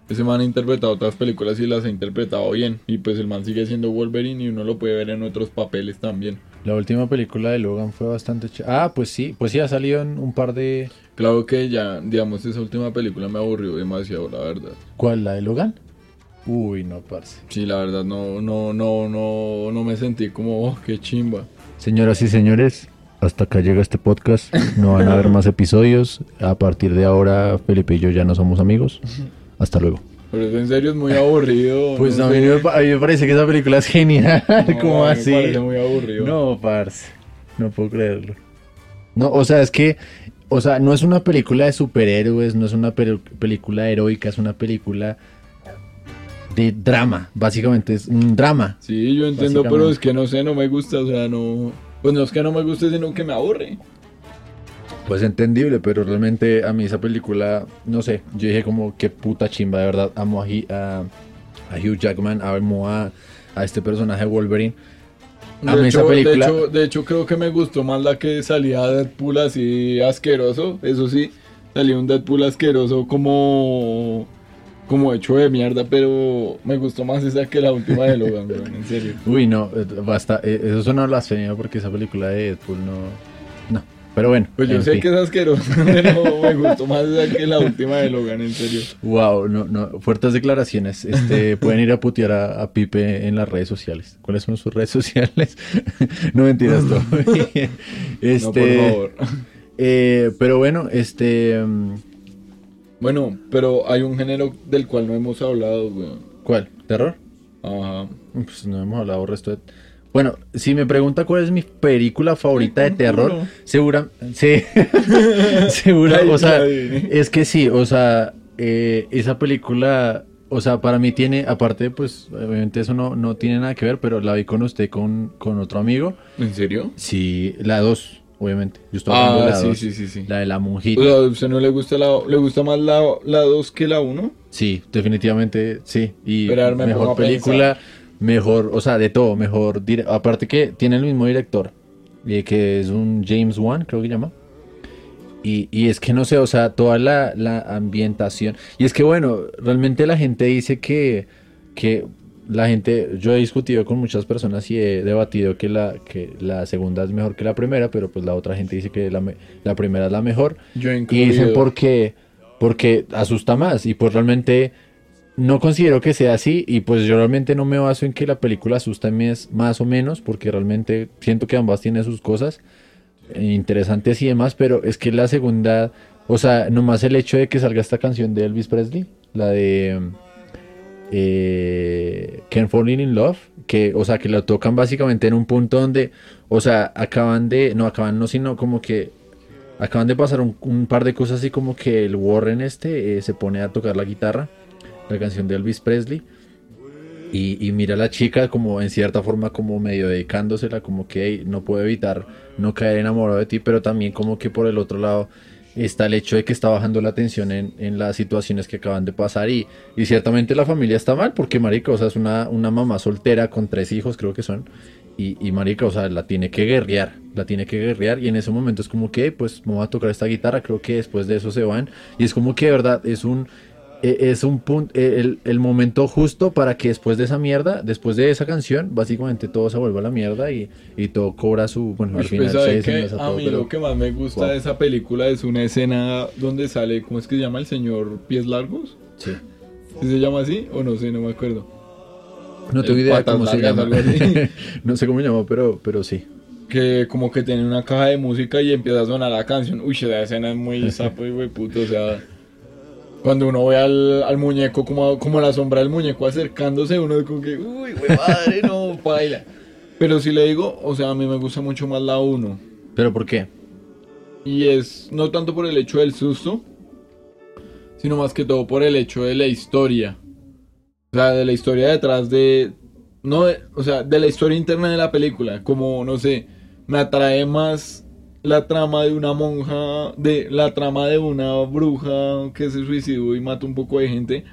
Speaker 2: Ese man ha interpretado otras películas y las ha interpretado bien. Y pues el man sigue siendo Wolverine y uno lo puede ver en otros papeles también.
Speaker 1: La última película de Logan fue bastante... ch- Ah, pues sí, pues sí, ha salido en un par de...
Speaker 2: Claro que ya, digamos, esa última película me aburrió demasiado, la verdad.
Speaker 1: ¿Cuál? ¿La de Logan? Uy, no, parce.
Speaker 2: Sí, la verdad, no, no, no, no, no me sentí como, oh, qué chimba.
Speaker 1: Señoras y señores, hasta acá llega este podcast. No van a haber más episodios. A partir de ahora, Felipe y yo ya no somos amigos. Hasta luego.
Speaker 2: Pero eso en serio es muy aburrido. [laughs]
Speaker 1: Pues
Speaker 2: no
Speaker 1: a, mí me, a mí me parece que esa película es genial. [laughs]
Speaker 2: No,
Speaker 1: ¿Cómo
Speaker 2: a mí me
Speaker 1: así?
Speaker 2: parece muy aburrido.
Speaker 1: No, parce. No puedo creerlo. No, o sea, es que, o sea, no es una película de superhéroes, no es una película heroica, es una película de drama. Básicamente es un drama.
Speaker 2: Sí, yo entiendo, pero es que no sé, no me gusta, o sea, no... Pues no es que no me guste, sino que me aburre.
Speaker 1: Pues entendible, pero realmente a mí esa película, no sé, yo dije como qué puta chimba, de verdad, amo a, a- a Hugh Jackman, amo a, a este personaje Wolverine.
Speaker 2: De
Speaker 1: Amo esa
Speaker 2: hecho,
Speaker 1: película.
Speaker 2: De hecho, de hecho, creo que me gustó más la que salía Deadpool así asqueroso. Eso sí, salía un Deadpool asqueroso como... Como hecho de mierda, pero me gustó más esa que la última de Logan, en serio. [laughs]
Speaker 1: Uy, no, eh, basta, eh, eso es una blasfemia porque esa película de Deadpool no... Pero bueno.
Speaker 2: Pues yo sé
Speaker 1: fin.
Speaker 2: que es asqueroso, [laughs] pero me gustó más que la última de Logan, en serio.
Speaker 1: Wow, no, no, fuertes declaraciones. Este, [laughs] pueden ir a putear a, a Pipe en las redes sociales. ¿Cuáles son sus redes sociales? [laughs] no mentiras, todo. Este,
Speaker 2: No, por favor.
Speaker 1: eh, pero bueno, este, mm,
Speaker 2: Bueno, pero hay un género del cual no hemos hablado, weón.
Speaker 1: ¿cuál? ¿Terror?
Speaker 2: Ajá.
Speaker 1: Pues no hemos hablado resto de... Bueno, si me pregunta cuál es mi película favorita de [laughs] terror, segura, sí, [laughs] segura,
Speaker 2: Ay,
Speaker 1: o sea, es que sí, o sea, eh, esa película, o sea, para mí tiene, aparte, pues, obviamente eso no, no tiene nada que ver, pero la vi con usted, con, con otro amigo,
Speaker 2: ¿En serio?
Speaker 1: sí, la 2, obviamente, yo estaba hablando de
Speaker 2: Ah,
Speaker 1: la
Speaker 2: sí,
Speaker 1: 2,
Speaker 2: sí, sí, sí.
Speaker 1: la de la monjita,
Speaker 2: O sea, ¿a usted no le gusta la, le gusta más la, la 2 que la 1?
Speaker 1: Sí, definitivamente sí. Y
Speaker 2: Pero me pongo
Speaker 1: mejor película, mejor, o sea, de todo, mejor. dire- Aparte que tiene el mismo director, eh, que es un James Wan, creo que llama. Y, y es que no sé, o sea, toda la, la ambientación. Y es que bueno, realmente la gente dice que, que la gente, yo he discutido con muchas personas y he debatido que la, que la segunda es mejor que la primera, pero pues la otra gente dice que la, la primera es la mejor.
Speaker 2: Yo
Speaker 1: Y dicen porque, porque asusta más y pues realmente no considero que sea así y pues yo realmente no me baso en que la película asusta más, más o menos porque realmente siento que ambas tienen sus cosas interesantes y demás, pero es que la segunda, o sea, nomás el hecho de que salga esta canción de Elvis Presley, la de eh, Can't Falling in Love, que, o sea, que lo tocan básicamente en un punto donde, o sea, acaban de, no acaban, no, sino como que acaban de pasar un, un par de cosas así como que el Warren este eh, se pone a tocar la guitarra, la canción de Elvis Presley. Y, y mira a la chica como en cierta forma como medio dedicándosela, como que "Ey, no puedo evitar no caer enamorado de ti, pero también como que por el otro lado está el hecho de que está bajando la tensión en, en las situaciones que acaban de pasar. Y, y ciertamente la familia está mal porque marica, o sea, es una, una mamá soltera con tres hijos creo que son y, y marica, o sea, la tiene que guerrear, la tiene que guerrear. Y en ese momento es como que pues me voy a tocar esta guitarra, creo que después de eso se van. Y es como que de verdad es un es un punto, el, el momento justo para que después de esa mierda, después de esa canción, básicamente todo se vuelva a la mierda y, y todo cobra su, bueno, al final
Speaker 2: pues, ¿sabe
Speaker 1: se desenlaza
Speaker 2: A
Speaker 1: todo,
Speaker 2: mí
Speaker 1: pero-
Speaker 2: lo que más me gusta
Speaker 1: Wow.
Speaker 2: de esa película es una escena donde sale, ¿cómo es que se llama el señor Pies Largos?
Speaker 1: sí.
Speaker 2: ¿Sí se llama así? O no sé, no me acuerdo.
Speaker 1: No tengo
Speaker 2: El
Speaker 1: idea cómo se llama. [laughs] no sé cómo se llama, pero, pero sí.
Speaker 2: Que como que tiene una caja de música y empieza a sonar la canción. Uy, esa escena es muy sapo y puto, o sea... Cuando uno ve al, al muñeco, como, como la sombra del muñeco acercándose, uno es como que, uy, güey, madre, no, [laughs] baila. Pero si le digo, o sea, a mí me gusta mucho más la 1.
Speaker 1: ¿Pero por qué?
Speaker 2: Y es no tanto por el hecho del susto, sino más que todo por el hecho de la historia. O sea, de la historia detrás de... No, de- o sea, de la historia interna de la película. Como, no sé, me atrae más la trama de una monja, de la trama de una bruja que se suicidó y mata un poco de gente,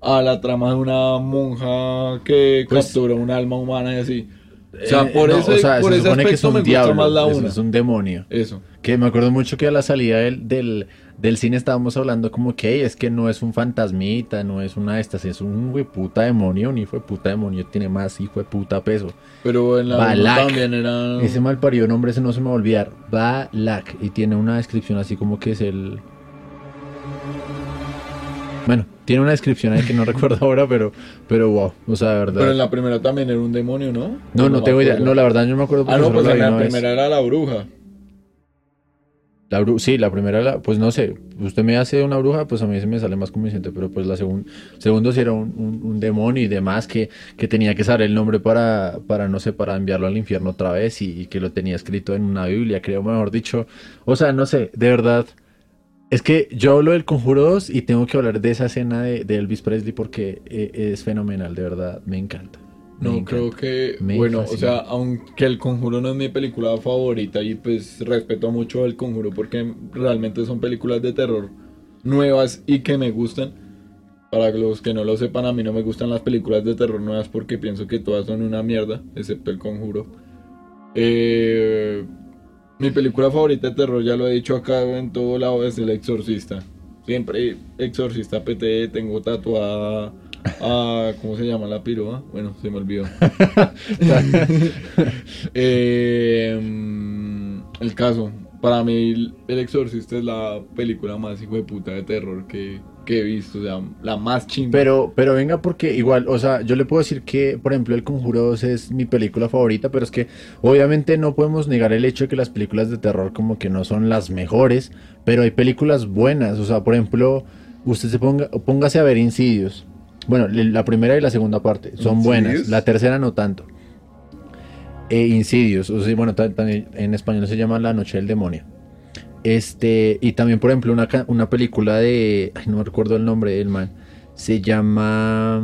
Speaker 2: a la trama de una monja que
Speaker 1: Pues-
Speaker 2: captura un alma humana y así. O sea,
Speaker 1: Eh,
Speaker 2: por
Speaker 1: no,
Speaker 2: ese,
Speaker 1: o sea,
Speaker 2: por
Speaker 1: se
Speaker 2: ese
Speaker 1: supone que es
Speaker 2: aspecto
Speaker 1: un
Speaker 2: me gusta
Speaker 1: diablo,
Speaker 2: más la una.
Speaker 1: es un demonio.
Speaker 2: Eso.
Speaker 1: Que me acuerdo mucho que a la salida del, del, del cine estábamos hablando como que "Ey, es que no es un fantasmita, no es una de estas, es un hijo de puta demonio, un hijo de puta demonio tiene más hijo de puta peso.
Speaker 2: Pero en la
Speaker 1: Balak.
Speaker 2: también era...
Speaker 1: Ese mal parido nombre ese no se me va a olvidar. Balak. Y tiene una descripción así como que es el. Bueno, tiene una descripción ahí que no [laughs] recuerdo ahora, pero, pero wow. O sea, de verdad.
Speaker 2: Pero en la primera también era un demonio, ¿no?
Speaker 1: No, no,
Speaker 2: me
Speaker 1: tengo idea. No, la verdad yo no me acuerdo
Speaker 2: Ah, no, pues en la
Speaker 1: vez.
Speaker 2: primera era la bruja.
Speaker 1: La bru- sí, la primera, la- pues no sé, usted me hace una bruja, pues a mí se me sale más convincente, pero pues la segunda, segundo sí era un, un- demonio y demás que, que tenía que saber el nombre para, para, no sé, para enviarlo al infierno otra vez y, que lo tenía escrito en una Biblia, creo, mejor dicho. O sea, no sé, de verdad, es que yo hablo del Conjuro 2 y tengo que hablar de esa escena de, de Elvis Presley porque eh, es fenomenal, de verdad, me encanta. Me
Speaker 2: No,
Speaker 1: encanta.
Speaker 2: creo que,
Speaker 1: Me
Speaker 2: bueno, o sea, aunque El Conjuro no es mi película favorita y pues respeto mucho El Conjuro porque realmente son películas de terror nuevas y que me gustan. Para los que no lo sepan, a mí no me gustan las películas de terror nuevas porque pienso que todas son una mierda, excepto El Conjuro. Eh, mi película favorita de terror, ya lo he dicho acá en todo lado, es El Exorcista. Siempre Exorcista PT, tengo tatuada a... [laughs] ¿Cómo se llama la piroa? Bueno, se me olvidó. [laughs] Eh, el caso, para mí El Exorcista es la película más hijo de puta de terror que, que he visto, o sea, la más chimba.
Speaker 1: Pero, pero venga, porque igual, o sea, yo le puedo decir que, por ejemplo, El Conjuro 2 es mi película favorita, pero es que obviamente no podemos negar el hecho de que las películas de terror como que no son las mejores, pero hay películas buenas, o sea, por ejemplo, usted se ponga, póngase a ver Insidious. Bueno, la primera y la segunda parte son buenas, la tercera no tanto. Eh, Insidious, o sea, bueno, también en español se llama La Noche del Demonio. Este, y también, por ejemplo, una, una película de. Ay, no me recuerdo el nombre del man. Se llama.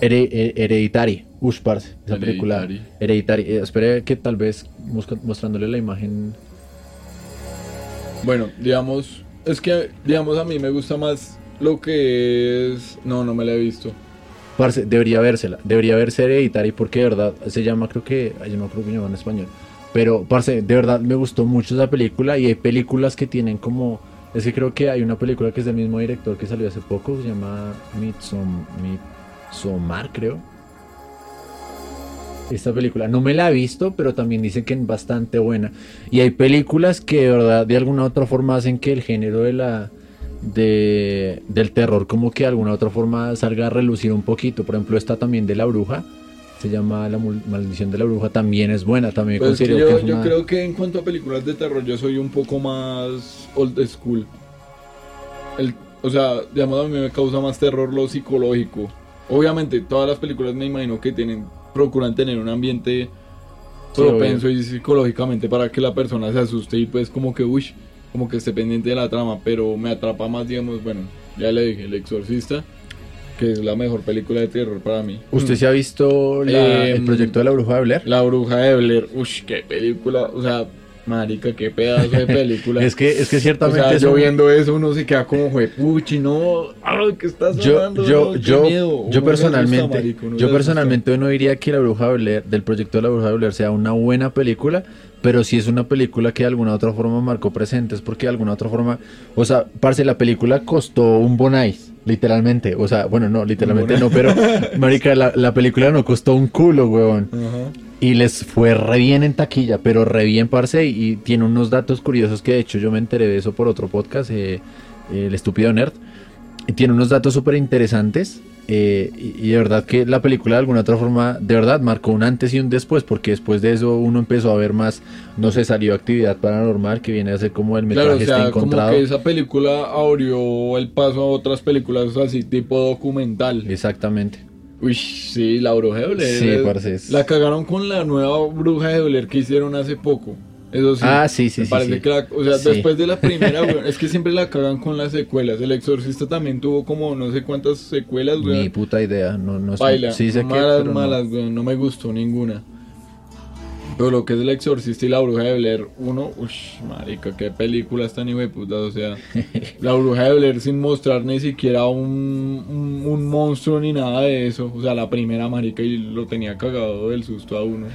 Speaker 1: Her- Hereditary. Ush, parce. Esa película.
Speaker 2: Hereditary.
Speaker 1: Hereditary. Eh, espere que tal vez mostrándole la imagen.
Speaker 2: Bueno, digamos, es que, digamos, a mí me gusta más lo que es... No, no me la he visto.
Speaker 1: Parce, debería vérsela. Debería verse Hereditary porque de verdad se llama, creo que. ay, Yo no creo que llama en español. Pero, parce, de verdad me gustó mucho esa película. Y hay películas que tienen como. Es que creo que hay una película que es del mismo director que salió hace poco. Se llama Midsom, Midsommar, creo. Esta película no me la he visto, pero también dicen que es bastante buena. Y hay películas que de verdad de alguna u otra forma hacen que el género de la de, del terror como que de alguna otra forma salga a relucir un poquito. Por ejemplo, esta también de la bruja, se llama La maldición de la bruja, también es buena, también
Speaker 2: Pues es que yo,
Speaker 1: que es
Speaker 2: yo
Speaker 1: una-
Speaker 2: creo que en cuanto a películas de terror, yo soy un poco más old school. El, o sea, digamos, a mí me causa más terror lo psicológico. Obviamente, todas las películas me imagino que tienen, procuran tener un ambiente
Speaker 1: Sí,
Speaker 2: propenso y psicológicamente para que la persona se asuste y pues como que, uy, como que esté pendiente de la trama, pero me atrapa más, digamos, bueno, ya le dije, El Exorcista, que es la mejor película de terror para mí.
Speaker 1: ¿Usted se ha visto la-
Speaker 2: Eh,
Speaker 1: el proyecto de la bruja de Blair?
Speaker 2: La bruja de Blair, uy, qué película, o sea, marica, qué pedazo de película. [laughs]
Speaker 1: Es que, es que
Speaker 2: o
Speaker 1: ciertamente
Speaker 2: sea,
Speaker 1: es
Speaker 2: yo
Speaker 1: un-
Speaker 2: viendo eso uno se queda como, puchi, no, ay, ¿qué estás
Speaker 1: yo,
Speaker 2: hablando?
Speaker 1: yo, yo,
Speaker 2: miedo". Uno se
Speaker 1: yo
Speaker 2: asusta,
Speaker 1: personalmente,
Speaker 2: marica,
Speaker 1: yo personalmente no diría que la bruja de Blair, del proyecto de la bruja de Blair sea una buena película, pero sí es una película que de alguna otra forma marcó presentes, porque de alguna otra forma, o sea, parce, la película costó un bonais, literalmente, o sea, bueno, no, literalmente no, pero, [laughs] marica, la, la película no costó un culo.
Speaker 2: Ajá.
Speaker 1: Y les fue re bien en taquilla, pero re bien, parce. Y tiene unos datos curiosos que de hecho yo me enteré de eso por otro podcast, eh, El Estúpido Nerd. Y tiene unos datos súper interesantes. eh, y, y de verdad que la película de alguna otra forma, de verdad, marcó un antes y un después, porque después de eso uno empezó a ver más, no sé, salió actividad paranormal, que viene a ser como el metraje
Speaker 2: Claro, o
Speaker 1: está
Speaker 2: sea, como
Speaker 1: encontrado.
Speaker 2: que esa película abrió el paso a otras películas así tipo documental.
Speaker 1: Exactamente.
Speaker 2: Uy, sí, la bruja de Blair.
Speaker 1: Sí, parce, es-
Speaker 2: La cagaron con la nueva bruja de Blair que hicieron hace poco. Eso sí.
Speaker 1: Ah, sí, sí,
Speaker 2: me
Speaker 1: sí,
Speaker 2: parece
Speaker 1: sí.
Speaker 2: que la- o sea,
Speaker 1: Sí.
Speaker 2: después de la primera, [laughs] güey, es que siempre la cagan con las secuelas. El Exorcista también tuvo como no sé cuántas secuelas,
Speaker 1: Ni
Speaker 2: güey.
Speaker 1: puta idea. No, no sé.
Speaker 2: Baila,
Speaker 1: Sí sé que,
Speaker 2: malas,
Speaker 1: no.
Speaker 2: güey, no me gustó ninguna. Pero lo que es el exorcista y la bruja de Blair, uno, uff, marica, qué películas tan puta, o sea, [laughs] la bruja de Blair sin mostrar ni siquiera un, un, un monstruo ni nada de eso, o sea, la primera marica y lo tenía cagado del susto a uno.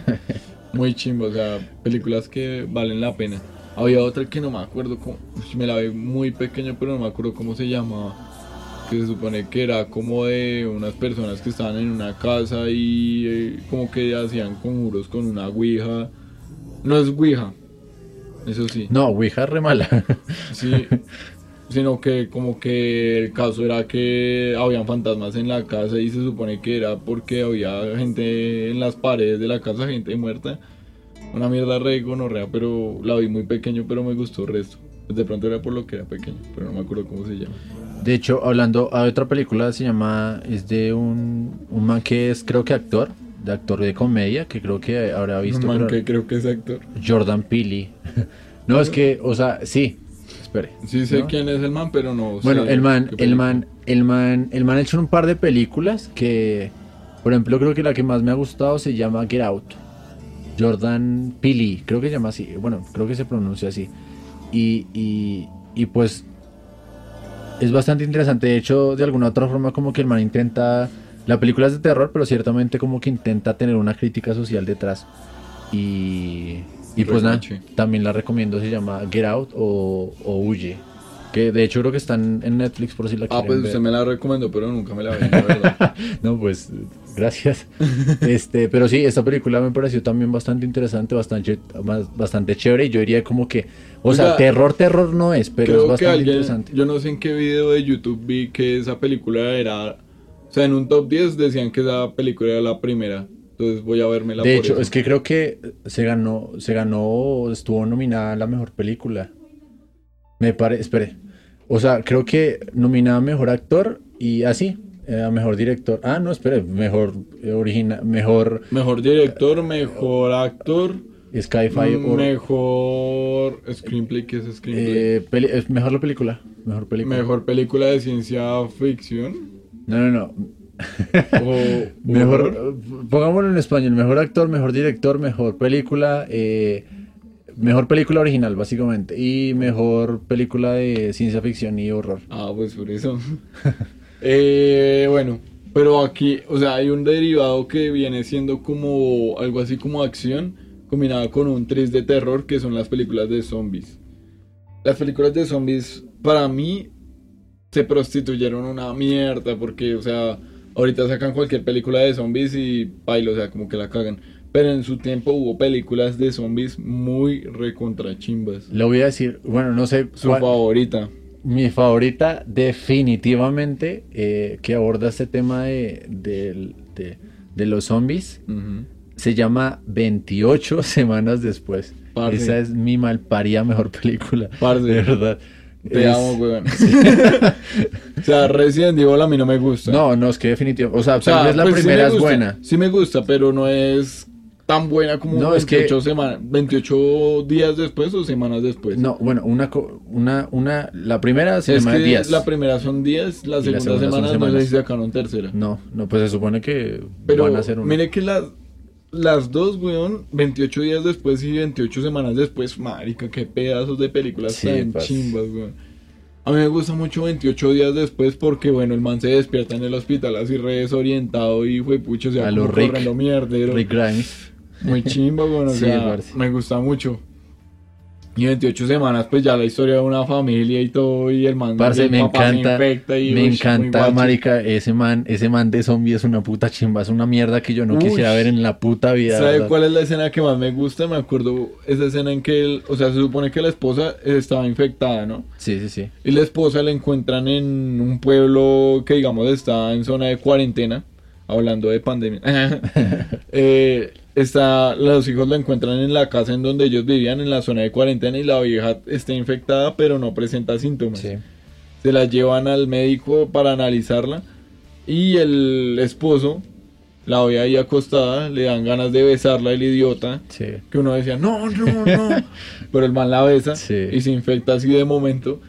Speaker 2: Muy chimbo, o sea, películas que valen la pena. Había otra que no me acuerdo cómo, me la vi muy pequeño, pero no me acuerdo cómo se llamaba que se supone que era como de unas personas que estaban en una casa y eh, como que hacían conjuros con una ouija. No es ouija, eso sí.
Speaker 1: No, Ouija re mala.
Speaker 2: Sí, sino que como que el caso era que habían fantasmas en la casa y se supone que era porque había gente en las paredes de la casa, gente muerta. Una mierda re gonorrea, pero la vi muy pequeño, pero me gustó el resto. Pues de pronto era por lo que era pequeño, pero no me acuerdo cómo se llama.
Speaker 1: De hecho, hablando, hay otra película se llama, es de un, un man que es creo que actor, de actor de comedia, que creo que habrá visto,
Speaker 2: Un man
Speaker 1: pero-
Speaker 2: que creo que es actor.
Speaker 1: Jordan Peele. [laughs] no, es que, o sea, sí, espere.
Speaker 2: Sí sé
Speaker 1: ¿no?
Speaker 2: quién es el man, pero no
Speaker 1: Bueno,
Speaker 2: sé
Speaker 1: el man, el man, el man, el man ha hecho un par de películas que, por ejemplo, creo que la que más me ha gustado se llama Get Out. Jordan Peele, creo que se llama así, bueno, creo que se pronuncia así. Y, y, y pues es bastante interesante. De hecho, de alguna otra forma, como que el man intenta. La película es de terror, pero ciertamente como que intenta tener una crítica social detrás. Y, y pues nada,
Speaker 2: Recoche.
Speaker 1: también la recomiendo. Se llama Get Out o, o Huye. Que de hecho creo que están en Netflix por si la
Speaker 2: Ah,
Speaker 1: quieren
Speaker 2: pues
Speaker 1: ver.
Speaker 2: usted me la recomendó, pero nunca me la vi, la [laughs] verdad.
Speaker 1: No, pues gracias. este, pero sí, esta película me pareció también bastante interesante, bastante, bastante chévere. Y yo diría como que, o sea, terror, terror no es, pero es
Speaker 2: Creo que
Speaker 1: bastante
Speaker 2: alguien,
Speaker 1: interesante.
Speaker 2: yo no sé en qué video de YouTube vi que esa película era, o sea, en un top 10 decían que esa película era la primera. Entonces voy a verme la
Speaker 1: De hecho, es que creo que se ganó, se ganó, estuvo nominada a la mejor película. Me parece, espere. O sea, creo que nominada a mejor actor y así, eh, a mejor director. Ah, no, espere, mejor eh, original, mejor
Speaker 2: Mejor director, mejor actor,
Speaker 1: Skyfy o
Speaker 2: mejor screenplay, ¿qué es screenplay?
Speaker 1: eh, mejor la película, mejor película.
Speaker 2: Mejor película de ciencia ficción.
Speaker 1: No, no, no. [laughs]
Speaker 2: o
Speaker 1: Mejor, pongámoslo en español, mejor actor, mejor director, mejor película, eh, mejor película original, básicamente, y mejor película de ciencia ficción y horror.
Speaker 2: Ah, pues por eso. [laughs] Eh, bueno, pero aquí, o sea, hay un derivado que viene siendo como algo así como acción combinada con un tris de terror que son las películas de zombies. Las películas de zombies para mí se prostituyeron una mierda porque, o sea, ahorita sacan cualquier película de zombies y bailo, o sea, como que la cagan. Pero en su tiempo hubo películas de zombies muy recontrachimbas.
Speaker 1: Le voy a decir, bueno, no sé,
Speaker 2: Su
Speaker 1: cuál-
Speaker 2: favorita.
Speaker 1: mi favorita definitivamente eh, que aborda este tema de, de- de los zombies se llama 28 [laughs] semanas después.
Speaker 2: Parce.
Speaker 1: Esa es mi malparida mejor película.
Speaker 2: Parce.
Speaker 1: De verdad.
Speaker 2: Te
Speaker 1: Es-
Speaker 2: amo, weón. [laughs] [laughs] o sea, Resident Evil a mí no me gusta.
Speaker 1: No, no, es que definitivamente. O sea,
Speaker 2: O sea,
Speaker 1: la
Speaker 2: pues sí
Speaker 1: primera
Speaker 2: me
Speaker 1: es
Speaker 2: gusta,
Speaker 1: buena.
Speaker 2: Sí me gusta, pero no es tan buena como
Speaker 1: No, es que-
Speaker 2: 28, semanas, 28 días después o semanas después.
Speaker 1: No, bueno, una, una, una, la primera se
Speaker 2: es
Speaker 1: llama
Speaker 2: que
Speaker 1: días.
Speaker 2: la primera son 10, la
Speaker 1: Y la
Speaker 2: segunda
Speaker 1: segunda
Speaker 2: semana no sé si sacaron tercera.
Speaker 1: No, no, pues se supone que
Speaker 2: Pero
Speaker 1: van a hacer una.
Speaker 2: mire que las, las dos, weón, 28 días después y 28 semanas después, marica, qué pedazos de películas
Speaker 1: Sí,
Speaker 2: tan
Speaker 1: parce.
Speaker 2: chimbas, weón. A mí me gusta mucho 28 días después porque, bueno, el man se despierta en el hospital así re desorientado y fue pucho, o sea,
Speaker 1: A lo Rick.
Speaker 2: mierdero.
Speaker 1: Rick Grimes.
Speaker 2: Muy chimba, bueno, o sea,
Speaker 1: parce.
Speaker 2: me gusta mucho. Y 28 semanas, pues ya la historia de una familia y todo, y el man
Speaker 1: Parce,
Speaker 2: el
Speaker 1: me
Speaker 2: papá
Speaker 1: encanta,
Speaker 2: y,
Speaker 1: me
Speaker 2: uy,
Speaker 1: encanta, marica, ese man, ese man de zombie es una puta chimba, es una mierda que yo no
Speaker 2: Uy.
Speaker 1: quisiera ver en la puta vida.
Speaker 2: ¿Sabe
Speaker 1: ¿verdad?
Speaker 2: cuál es la escena que más me gusta? Me acuerdo esa escena en que, él, o sea, se supone que la esposa estaba infectada, ¿no?
Speaker 1: Sí, sí, sí.
Speaker 2: Y la esposa la encuentran en un pueblo que, digamos, está en zona de cuarentena, hablando de pandemia. [laughs] Eh, está, los hijos la encuentran en la casa en donde ellos vivían, en la zona de cuarentena, y la vieja está infectada, pero no presenta síntomas.
Speaker 1: Sí.
Speaker 2: Se la llevan al médico para analizarla, y el esposo la ve ahí acostada, le dan ganas de besarla, el idiota.
Speaker 1: Sí.
Speaker 2: Que uno decía, no, no, no. [laughs] Pero el man la besa
Speaker 1: Sí.
Speaker 2: y se infecta así de momento.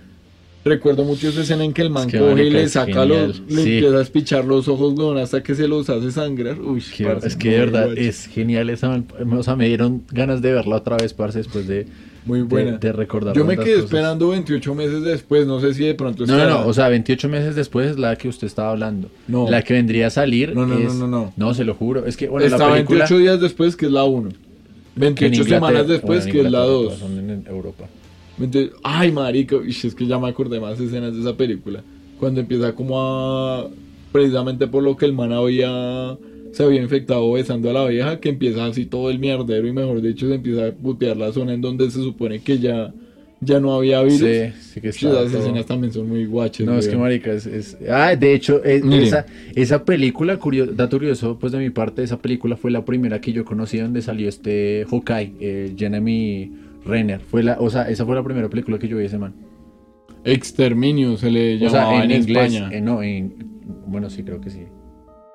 Speaker 2: Recuerdo mucho esa escena en que el man
Speaker 1: Es que,
Speaker 2: coge y le saca
Speaker 1: genial.
Speaker 2: los, le
Speaker 1: Sí.
Speaker 2: empieza a espichar los ojos, weón, hasta que se los hace sangrar. Uy,
Speaker 1: Que-
Speaker 2: parce,
Speaker 1: es que de verdad es genial esa o sea, me dieron ganas de verla otra vez, parce, después de,
Speaker 2: muy buena.
Speaker 1: de recordar
Speaker 2: Yo me quedé
Speaker 1: cosas.
Speaker 2: esperando 28 meses después, no sé si de pronto
Speaker 1: No, no, no, o sea, 28 meses después es la que usted estaba hablando.
Speaker 2: No.
Speaker 1: La que vendría a salir
Speaker 2: No, no, no,
Speaker 1: es...
Speaker 2: no, no.
Speaker 1: No, se lo juro. Es que, bueno,
Speaker 2: está
Speaker 1: la película...
Speaker 2: 28 días después, que es la 1.
Speaker 1: que en
Speaker 2: 28
Speaker 1: Inglaterra-
Speaker 2: semanas después,
Speaker 1: bueno,
Speaker 2: que es la
Speaker 1: Inglaterra,
Speaker 2: 2.
Speaker 1: Son en Europa.
Speaker 2: Entonces, ay, marica, ish, es que ya me acordé más escenas de esa película. Cuando empieza como a... Precisamente por lo que el man había... Se había infectado besando a la vieja, que empieza así todo el mierdero y mejor dicho se empieza a putear la zona en donde se supone que ya, ya no había virus.
Speaker 1: Sí, sí que está
Speaker 2: Esas
Speaker 1: todo-
Speaker 2: escenas también son muy guaches.
Speaker 1: No, es que marica, es, es- Ah, de hecho, es-
Speaker 2: Mire.
Speaker 1: esa, esa película, curio- dato curioso, pues de mi parte, esa película fue la primera que yo conocí donde salió este Hawkeye, eh, Jeremy Renner. Fue la, o sea, esa fue la primera película que yo vi ese man.
Speaker 2: Exterminio se le
Speaker 1: O
Speaker 2: llamaba
Speaker 1: sea, en,
Speaker 2: en,
Speaker 1: inglés.
Speaker 2: España.
Speaker 1: eh, no, en... Bueno, sí, creo que sí.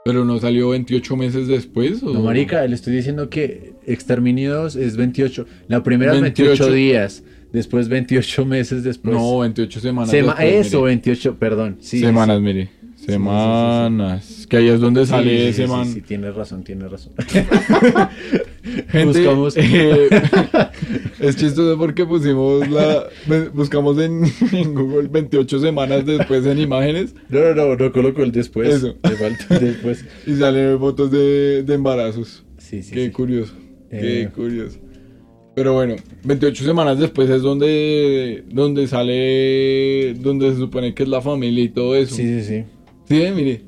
Speaker 2: Pero no salió 28 meses después. ¿o?
Speaker 1: No, marica, le estoy diciendo que Exterminio 2 es 28. La primera es
Speaker 2: 28.
Speaker 1: 28 días, después 28 [laughs] meses después.
Speaker 2: No, 28 semanas
Speaker 1: Sema-
Speaker 2: después.
Speaker 1: eso,
Speaker 2: mire.
Speaker 1: 28, perdón. Sí,
Speaker 2: semanas,
Speaker 1: sí.
Speaker 2: mire.
Speaker 1: sí, sí, sí.
Speaker 2: Semanas. Que ahí es donde sale ese
Speaker 1: sí,
Speaker 2: man.
Speaker 1: Sí, sí, tienes razón, tienes razón. [laughs] [laughs]
Speaker 2: Gente,
Speaker 1: Buscamos-
Speaker 2: eh, [laughs] es chistoso porque pusimos la. Buscamos en, [laughs] en Google 28 semanas después en imágenes
Speaker 1: No, no, no, no coloco el después.
Speaker 2: Eso.
Speaker 1: Le falta el después. [laughs]
Speaker 2: y salen fotos de, de embarazos.
Speaker 1: Sí, sí.
Speaker 2: Qué
Speaker 1: sí.
Speaker 2: curioso. Qué
Speaker 1: Eh.
Speaker 2: curioso. Pero bueno, 28 semanas después es donde, donde sale. Donde se supone que es la familia y todo eso.
Speaker 1: Sí, sí, sí.
Speaker 2: Sí, mire.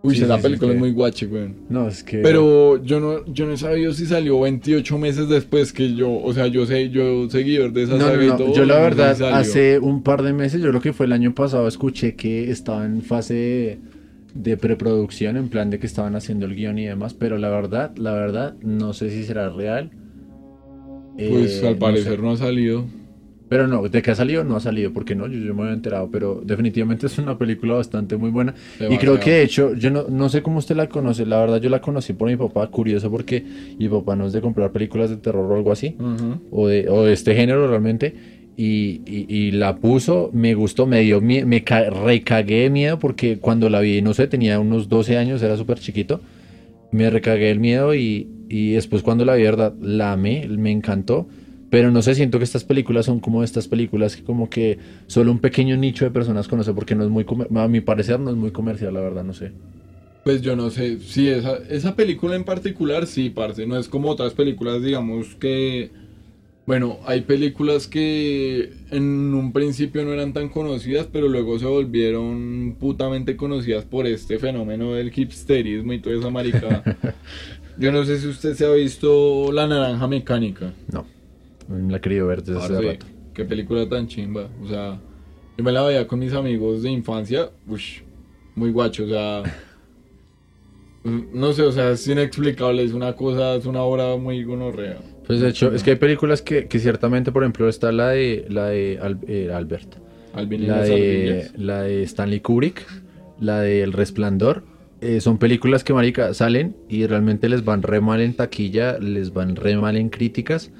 Speaker 2: Uy,
Speaker 1: Sí,
Speaker 2: esa
Speaker 1: sí,
Speaker 2: película es muy guache, weón.
Speaker 1: No, es que.
Speaker 2: Pero yo no, yo no he sabido si salió 28 meses después que yo, o sea, yo sé, yo seguidor de esa
Speaker 1: No, no, no. Yo la verdad,
Speaker 2: si
Speaker 1: hace un par de meses, yo creo que fue el año pasado, escuché que estaba en fase de, preproducción, en plan de que estaban haciendo el guion y demás, pero la verdad, la verdad, no sé si será real.
Speaker 2: Pues
Speaker 1: Eh,
Speaker 2: al
Speaker 1: no
Speaker 2: parecer
Speaker 1: sé.
Speaker 2: no, ha salido.
Speaker 1: Pero no, de que ha salido, no ha salido, porque no, yo, yo me había enterado, pero definitivamente es una película bastante muy buena. Y creo que de hecho, yo no, no sé cómo usted la conoce, la verdad yo la conocí por mi papá, curioso porque mi papá no es de comprar películas de terror o algo así, o de, o de este género realmente, y, y- y la puso, me gustó, me dio, me ca- recagué de miedo porque cuando la vi, no sé, tenía unos 12 años, era súper chiquito, me recagué el miedo y, y después cuando la vi, verdad, la amé, me encantó. Pero no sé, siento que estas películas son como estas películas que como que solo un pequeño nicho de personas conoce porque no es muy, a mi parecer no es muy comercial, la verdad, no sé.
Speaker 2: Pues yo no sé, sí, esa, esa película en particular, sí, parce, no es como otras películas, digamos que, bueno, hay películas que en un principio no eran tan conocidas, pero luego se volvieron putamente conocidas por este fenómeno del hipsterismo y toda esa maricada. [laughs] Yo no sé si usted se ha visto La Naranja Mecánica.
Speaker 1: No, la he querido ver desde hace rato.
Speaker 2: Qué película tan chimba. O sea, yo me la veía con mis amigos de infancia. Ush, muy guacho. O sea, [laughs] no sé, o sea, es inexplicable. Es una cosa, es una obra muy gonorrea.
Speaker 1: Pues de hecho, es que hay películas que, que ciertamente, por ejemplo, está la de la de Al- eh, Albert. La de, la de Stanley Kubrick, la de El Resplandor. Eh, son películas que, marica, salen y realmente les van re mal en taquilla, les van re mal en críticas,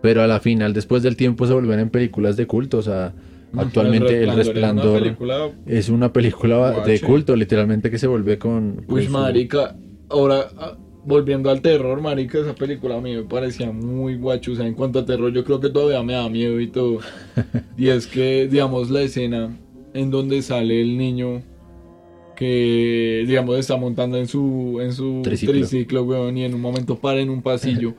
Speaker 1: pero a la final, después del tiempo, se en películas de culto. O sea, actualmente El
Speaker 2: es una
Speaker 1: Resplandor
Speaker 2: película
Speaker 1: es una película de culto, literalmente que se vuelve con... con
Speaker 2: Uy,
Speaker 1: su-
Speaker 2: marica, ahora ah, volviendo al terror, marica, esa película a mí me parecía muy guacho, o sea, en cuanto a terror yo creo que todavía me da miedo y todo. [laughs] y es que, digamos, la escena en donde sale el niño que, digamos, está montando en su, en su
Speaker 1: Triciclo.
Speaker 2: triciclo, weón, y en un momento para en un pasillo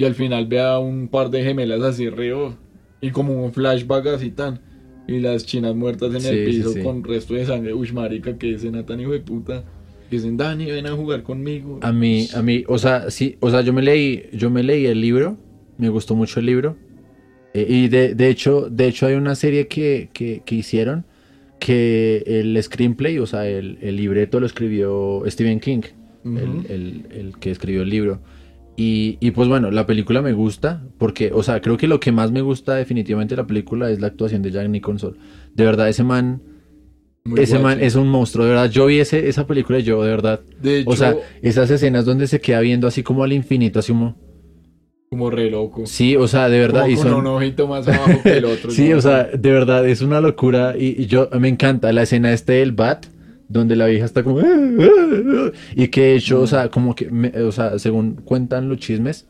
Speaker 2: y al final ve a un par de gemelas así río y como un flashback así tan... Y las chinas muertas en
Speaker 1: Sí,
Speaker 2: el piso
Speaker 1: sí.
Speaker 2: con resto de sangre. Uy, marica, que escena tan hijo de puta. Dicen, Dani, ven a jugar conmigo.
Speaker 1: A mí, a mí, o sea, sí, o sea, yo me leí, yo me leí el libro, me gustó mucho el libro. eh, y de, de hecho, de hecho hay una serie que, que, que hicieron que el screenplay, o sea, el, el libreto lo escribió Stephen King, el- el que escribió el libro. Y, y pues bueno, la película me gusta porque, o sea, creo que lo que más me gusta definitivamente de la película es la actuación de Jack Nicholson. De verdad, ese man,
Speaker 2: Muy
Speaker 1: ese man es un monstruo, de verdad. Yo vi ese, esa película y yo, de verdad,
Speaker 2: De hecho,
Speaker 1: o sea, esas escenas donde se queda viendo así como al infinito, así como...
Speaker 2: como re loco.
Speaker 1: Sí, o sea, de verdad.
Speaker 2: Como
Speaker 1: y
Speaker 2: con
Speaker 1: son-
Speaker 2: un ojito más abajo que el otro. [laughs]
Speaker 1: Sí,
Speaker 2: ¿no?
Speaker 1: o sea, de verdad, es una locura. Y, y yo me encanta la escena este del bat, donde la vieja está como... Y que de hecho, o sea, como que, me- o sea, según cuentan los chismes,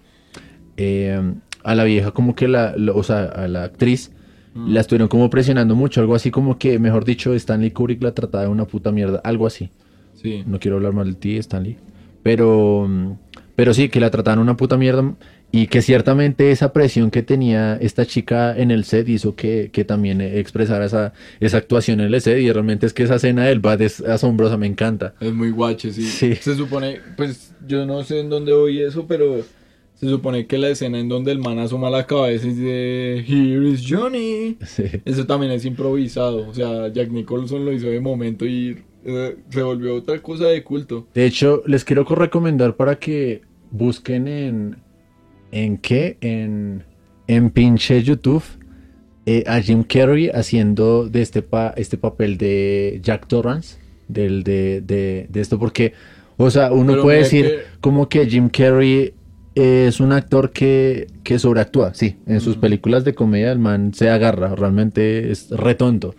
Speaker 1: eh, a la vieja como que la, o sea, a la actriz,
Speaker 2: Mm.
Speaker 1: la estuvieron como presionando mucho, algo así como que, mejor dicho, Stanley Kubrick la trataba de una puta mierda, algo así.
Speaker 2: Sí.
Speaker 1: No quiero hablar mal de ti, Stanley. Pero, mm, pero sí, que la trataban una puta mierda. Y que ciertamente esa presión que tenía esta chica en el set hizo que, que también expresara esa, esa actuación en el set. Y realmente es que esa escena del bad es asombrosa, me encanta.
Speaker 2: Es muy guache, sí.
Speaker 1: Sí.
Speaker 2: Se supone, pues yo no sé en dónde oí eso, pero se supone que la escena en donde el man asoma la cabeza y dice, Here is Johnny.
Speaker 1: Sí.
Speaker 2: Eso también es improvisado. O sea, Jack Nicholson lo hizo de momento y eh, se volvió otra cosa de culto.
Speaker 1: De hecho, les quiero co- recomendar para que busquen en. ¿En qué? En, en pinche YouTube eh, a Jim Carrey haciendo de este, pa- este papel de Jack Torrance. Del, de, de, de esto, porque, o sea, uno
Speaker 2: Pero
Speaker 1: puede decir
Speaker 2: que-
Speaker 1: como que Jim Carrey es un actor que, que sobreactúa. Sí, en sus películas de comedia el man se agarra, realmente es retonto.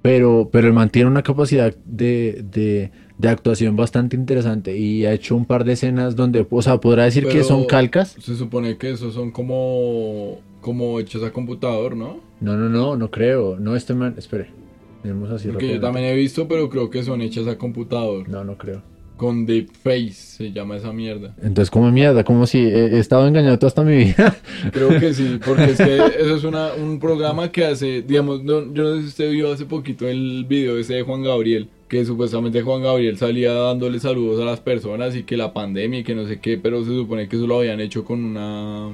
Speaker 1: Pero, pero el man tiene una capacidad de, de, de actuación bastante interesante y ha hecho un par de escenas donde, o sea, podrá decir que son calcas.
Speaker 2: Se supone que esos son como, como hechos a computador, ¿no?
Speaker 1: No, no, no, no creo. No, este man, espere. Así
Speaker 2: Porque yo también he visto, pero creo que son hechas a computador.
Speaker 1: No, no creo.
Speaker 2: Con Deepface se llama esa mierda.
Speaker 1: Entonces, como mierda, como si he, he estado engañado toda hasta mi vida. [laughs]
Speaker 2: Creo que sí, porque es que eso es una, un programa que hace, digamos, no- yo no sé si usted vio hace poquito el video ese de Juan Gabriel, que supuestamente Juan Gabriel salía dándole saludos a las personas y que la pandemia y que no sé qué, pero se supone que eso lo habían hecho con una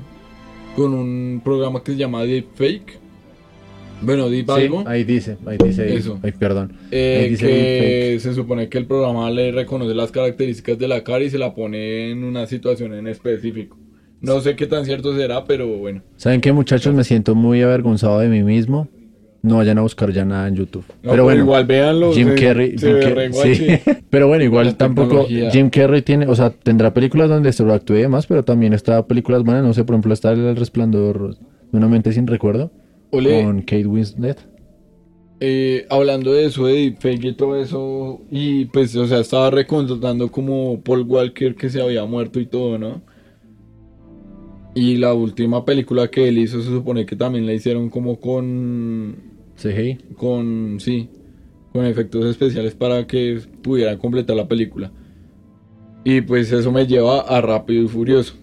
Speaker 2: con un programa que se llama Deepfake. Bueno, Deep
Speaker 1: Sí,
Speaker 2: algo.
Speaker 1: ahí dice, ahí dice.
Speaker 2: Eso.
Speaker 1: Ay, perdón.
Speaker 2: Eh,
Speaker 1: Ahí dice
Speaker 2: que se supone que el programa le reconoce las características de la cara y se la pone en una situación en específico. No sé qué tan cierto será, pero bueno.
Speaker 1: ¿Saben qué, muchachos? Me siento muy avergonzado de mí mismo. No vayan a buscar ya nada en YouTube.
Speaker 2: No,
Speaker 1: pero bueno,
Speaker 2: igual véanlo.
Speaker 1: Jim
Speaker 2: se-
Speaker 1: Carrey.
Speaker 2: se
Speaker 1: Jim
Speaker 2: ve
Speaker 1: Car-
Speaker 2: re
Speaker 1: sí. [laughs] Pero bueno, igual tampoco. Jim Carrey tiene, o sea, tendrá películas donde se lo actúe y demás, pero también está películas buenas. No sé, por ejemplo, está El Resplandor de una mente sin recuerdo
Speaker 2: Ole,
Speaker 1: con Kate Winslet.
Speaker 2: eh, hablando de eso, de deepfake y todo eso, y pues, o sea, estaba recontando como Paul Walker que se había muerto y todo, ¿no? Y la última película que él hizo se supone que también la hicieron como con
Speaker 1: CGI.
Speaker 2: con, sí, con efectos especiales para que pudiera completar la película. Y pues eso me lleva a Rápido y Furioso.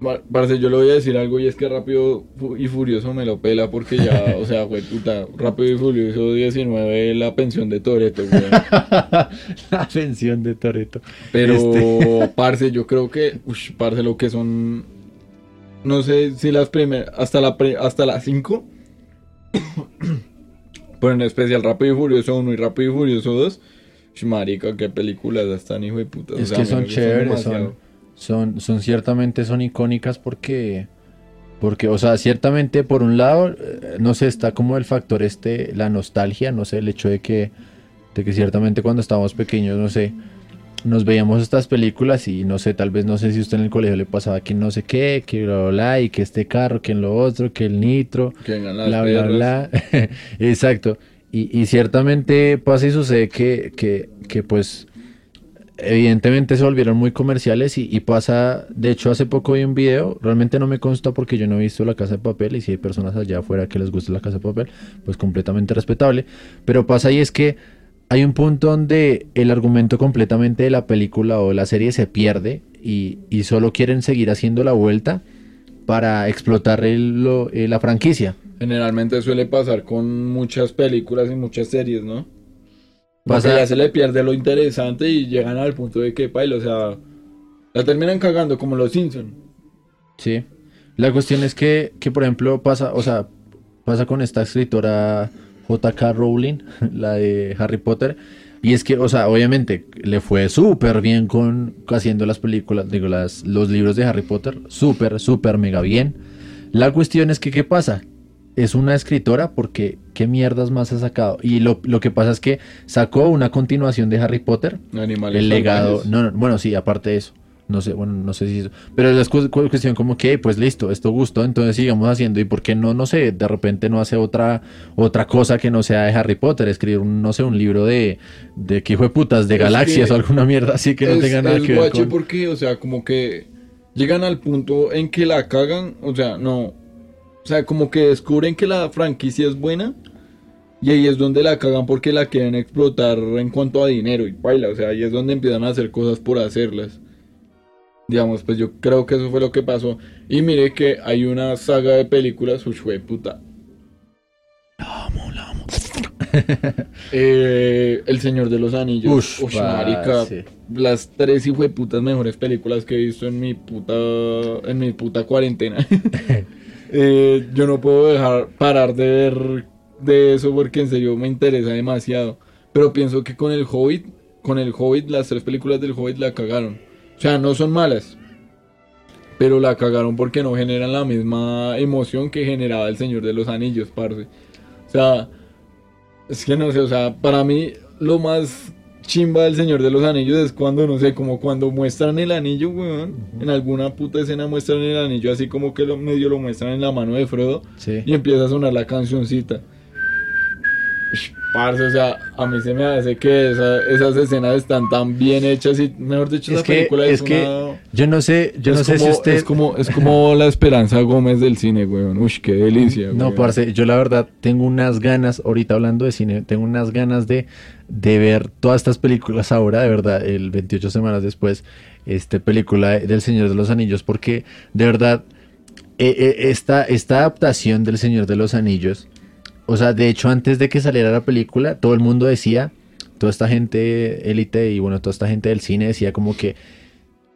Speaker 2: Pa- Parce, yo le voy a decir algo y es que Rápido y Furioso me lo pela porque ya, o sea, [laughs] güey, puta, Rápido y Furioso 19, la pensión de Toreto, güey. [laughs]
Speaker 1: La pensión de Toreto.
Speaker 2: Pero,
Speaker 1: Este. [laughs]
Speaker 2: parce, yo creo que, ush, parce, lo que son, no sé si las primeras, hasta la pre- hasta las 5, pero en especial Rápido y Furioso 1 y Rápido y Furioso 2, ush, marica, qué películas están, hijo de puta. o
Speaker 1: Es
Speaker 2: sea,
Speaker 1: que son chéveres, son, son, son ciertamente son icónicas porque, Porque, o sea, ciertamente por un lado, eh, no sé, está como el factor este, la nostalgia, no sé, el hecho de que, de que ciertamente cuando estábamos pequeños, no sé, nos veíamos estas películas y no sé, tal vez no sé si usted en el colegio le pasaba que no sé qué, que bla, bla, bla, y que este carro, que en lo otro, que el nitro,
Speaker 2: Que
Speaker 1: bla, bla,
Speaker 2: perras.
Speaker 1: bla. [laughs] Exacto. Y, y ciertamente pasa y sucede que, que, que, pues evidentemente se volvieron muy comerciales y, y pasa, de hecho hace poco vi un video, realmente no me consta porque yo no he visto La Casa de Papel y si hay personas allá afuera que les gusta La Casa de Papel, pues completamente respetable, pero pasa y es que hay un punto donde el argumento completamente de la película o la serie se pierde y, y solo quieren seguir haciendo la vuelta para explotar el- lo- eh, la franquicia.
Speaker 2: Generalmente suele pasar con muchas películas y muchas series, ¿no?
Speaker 1: Pasa-
Speaker 2: Pasa ya se le pierde lo interesante y llegan al punto de que, paila, o sea, la terminan cagando como los Simpsons.
Speaker 1: Sí. La cuestión es que, que, por ejemplo, pasa, o sea, pasa con esta escritora J.K. Rowling, [laughs] la de Harry Potter. Y es que, o sea, obviamente le fue súper bien con haciendo las películas, digo, las, los libros de Harry Potter, súper, súper mega bien. La cuestión es que, ¿qué pasa? Es una escritora porque, ¿qué mierdas más ha sacado? Y lo, lo que pasa es que sacó una continuación de Harry Potter,
Speaker 2: Animales
Speaker 1: el legado,
Speaker 2: salvajes.
Speaker 1: no, no, bueno, sí, aparte de eso. No sé, bueno, no sé si eso. Pero es cu- cu- cuestión como que, pues listo, esto gustó, entonces sigamos haciendo. ¿Y por qué no, no sé, de repente no hace otra otra cosa que no sea de Harry Potter? Escribir, un, no sé, un libro de, de qué hijo de putas, de
Speaker 2: Es
Speaker 1: galaxias
Speaker 2: que
Speaker 1: o alguna mierda así que no tenga nada
Speaker 2: es
Speaker 1: que ver con...
Speaker 2: porque, o sea, como que llegan al punto en que la cagan, o sea, no. O sea, como que descubren que la franquicia es buena y ahí es donde la cagan porque la quieren explotar en cuanto a dinero y baila, o sea, ahí es donde empiezan a hacer cosas por hacerlas. Digamos, pues yo creo que eso fue lo que pasó. Y mire que hay una saga de películas, uy, puta. [laughs] Eh, el Señor de los Anillos.
Speaker 1: Ush,
Speaker 2: Ush, marica, las tres putas mejores películas que he visto en mi puta en mi puta cuarentena. [laughs] [laughs] Eh, yo no puedo dejar parar de ver de eso porque en serio me interesa demasiado. Pero pienso que con el Hobbit, con el Hobbit, las tres películas del Hobbit la cagaron. O sea, no son malas. Pero la cagaron porque no generan la misma emoción que generaba el Señor de los Anillos, parce. O sea, es que no sé, o sea, para mí lo más chimba del Señor de los Anillos es cuando, no sé, como cuando muestran el anillo, weón. En alguna puta escena muestran el anillo así como que lo, medio lo muestran en la mano de Frodo
Speaker 1: Sí.
Speaker 2: y empieza a sonar la cancioncita. Parce, o sea, a mí se me hace que esa- esas escenas están tan bien hechas y, mejor dicho,
Speaker 1: Es que,
Speaker 2: película
Speaker 1: es
Speaker 2: es,
Speaker 1: que
Speaker 2: una-
Speaker 1: yo no sé, yo no
Speaker 2: es
Speaker 1: sé si
Speaker 2: como-
Speaker 1: usted...
Speaker 2: Es como, es como la Esperanza Gómez del cine, weón. Uy, qué delicia,
Speaker 1: No,
Speaker 2: weón.
Speaker 1: parce, yo la verdad tengo unas ganas, ahorita hablando de cine, tengo unas ganas de, de ver todas estas películas ahora, de verdad, el 28 semanas después, este película del Señor de los Anillos, porque de verdad, eh, eh, esta, esta adaptación del Señor de los Anillos, o sea, de hecho, antes de que saliera la película, todo el mundo decía, toda esta gente élite y bueno, toda esta gente del cine decía como que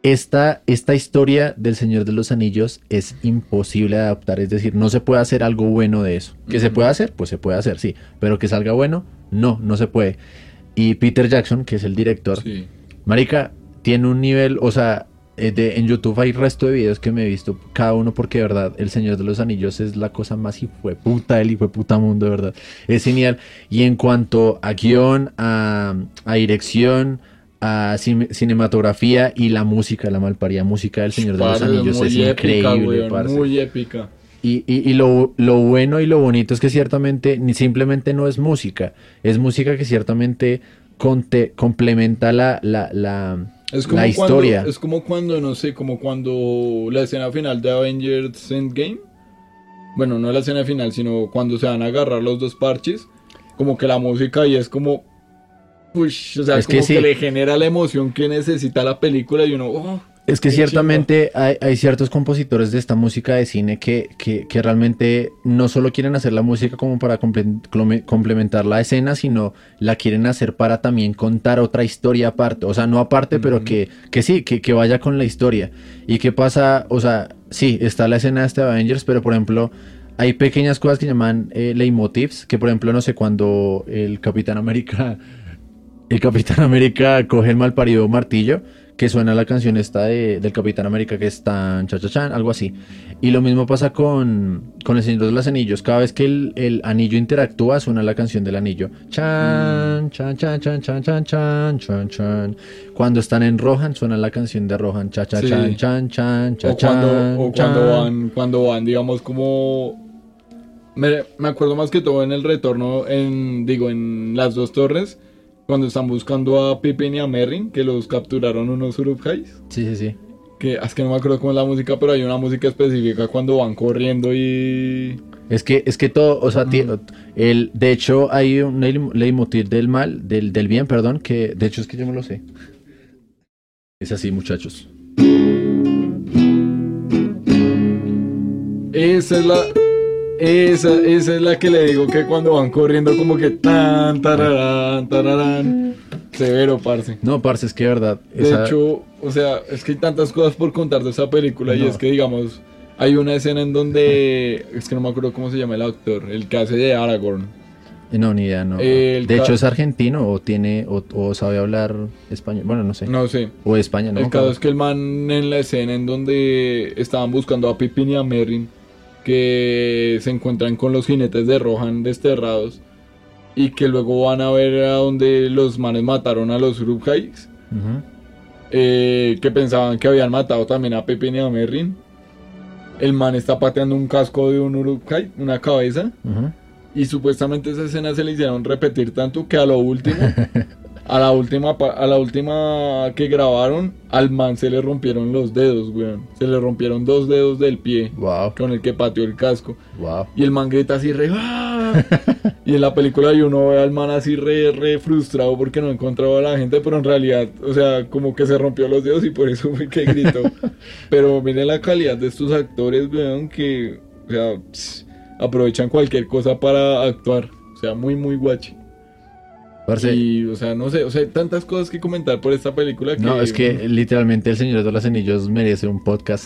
Speaker 1: esta, esta historia del Señor de los Anillos es imposible de adaptar, es decir, no se puede hacer algo bueno de eso. Que se puede hacer, pues se puede hacer, sí, pero que salga bueno, no, no se puede. Y Peter Jackson, que es el director,
Speaker 2: Sí.
Speaker 1: Marica, tiene un nivel, o sea, eh, de, en YouTube hay resto de videos que me he visto, cada uno porque de verdad, El Señor de los Anillos es la cosa más puta del puta mundo, de verdad. Es genial. Y en cuanto a guion, a, a dirección, a cine- cinematografía y la música, la malparida música del Señor de los Anillos es
Speaker 2: épica,
Speaker 1: increíble,
Speaker 2: weón. Muy épica.
Speaker 1: Y, y- y lo, lo bueno y lo bonito es que ciertamente ni simplemente no es música, es música que ciertamente conte- complementa la, la, la,
Speaker 2: Es como
Speaker 1: la historia.
Speaker 2: Cuando, es como cuando, no sé, como cuando la escena final de Avengers Endgame. Bueno, no la escena final, sino cuando se van a agarrar los dos parches. Como que la música ahí es como. O sea,
Speaker 1: Es que
Speaker 2: como que,
Speaker 1: sí.
Speaker 2: le genera la emoción que necesita la película y uno. oh,
Speaker 1: Es que ciertamente hay, hay ciertos compositores de esta música de cine que, que, que realmente no solo quieren hacer la música como para comple- complementar la escena, sino la quieren hacer para también contar otra historia aparte. O sea, no aparte, pero que, que sí, que, que vaya con la historia. ¿Y qué pasa? O sea, sí, está la escena de este Avengers, pero por ejemplo, hay pequeñas cosas que llaman eh, leitmotivs, que por ejemplo, no sé, cuando el Capitán América, el Capitán América coge el malparido martillo, que suena la canción esta de- del Capitán América que es tan cha cha chan, algo así. Y lo mismo pasa con, con el Señor de los Anillos. Cada vez que el, el anillo interactúa, suena la canción del anillo. Chan, chan, chan, chan, chan, chan, chan, chan, chan. Cuando están en Rohan, suena la canción de Rohan. Cha, cha,
Speaker 2: Sí.
Speaker 1: chan, chan, chan, cha,
Speaker 2: o cuando,
Speaker 1: chan,
Speaker 2: o cuando van, cuando van, digamos, como. Me, me acuerdo más que todo en el retorno, en, digo, en las dos torres, cuando están buscando a Pippin y a Merrin, que los capturaron unos Uruk-hais.
Speaker 1: Sí, sí, sí.
Speaker 2: Que es que no me acuerdo cómo es la música, pero hay una música específica cuando van corriendo y.
Speaker 1: Es que, es que todo, o sea, el, de hecho hay un leitmotiv del mal, del, del bien, perdón, que de hecho es que yo me lo sé. Es así, muchachos.
Speaker 2: Esa es la. Esa, esa es la que le digo que cuando van corriendo, como que tan, tararán, tararán. Severo, parce.
Speaker 1: No, parce, es que de verdad.
Speaker 2: De
Speaker 1: esa-
Speaker 2: hecho, o sea, es que hay tantas cosas por contar de esa película y
Speaker 1: No.
Speaker 2: es que, digamos, hay una escena en donde, es que no me acuerdo cómo se llama el actor, el que hace de Aragorn.
Speaker 1: No, ni idea, no.
Speaker 2: El
Speaker 1: de hecho es argentino o tiene, o, o sabe hablar español, bueno, no sé.
Speaker 2: No sé.
Speaker 1: O de España, ¿no?
Speaker 2: el caso es que el man en la escena en donde estaban buscando a Pippin y a Merrin, que se encuentran con los jinetes de Rohan desterrados y que luego van a ver a donde los manes mataron a los Uruk-hais.
Speaker 1: Ujú.
Speaker 2: eh, que pensaban que habían matado también a Pippin y a Merrin. El man está pateando un casco de un Uruk-hai, una cabeza. Y supuestamente esa escena se le hicieron repetir tanto que a lo último, [laughs] a la última, a la última que grabaron, al man se le rompieron los dedos, weón. Se le rompieron dos dedos del pie
Speaker 1: Wow,
Speaker 2: con el que pateó el casco.
Speaker 1: wow.
Speaker 2: Y el man grita así re. ¡ah! [laughs] y en la película y uno ve al man así re, re frustrado porque no encontraba a la gente, pero en realidad, o sea, como que se rompió los dedos y por eso fue que gritó. [laughs] pero miren la calidad de estos actores, weón, que, o sea, pss, aprovechan cualquier cosa para actuar. O sea, muy, muy guachi.
Speaker 1: Parce,
Speaker 2: Y, o sea, no sé, o sea, hay tantas cosas que comentar por esta película que...
Speaker 1: no, es que literalmente El Señor de los Anillos merece un podcast,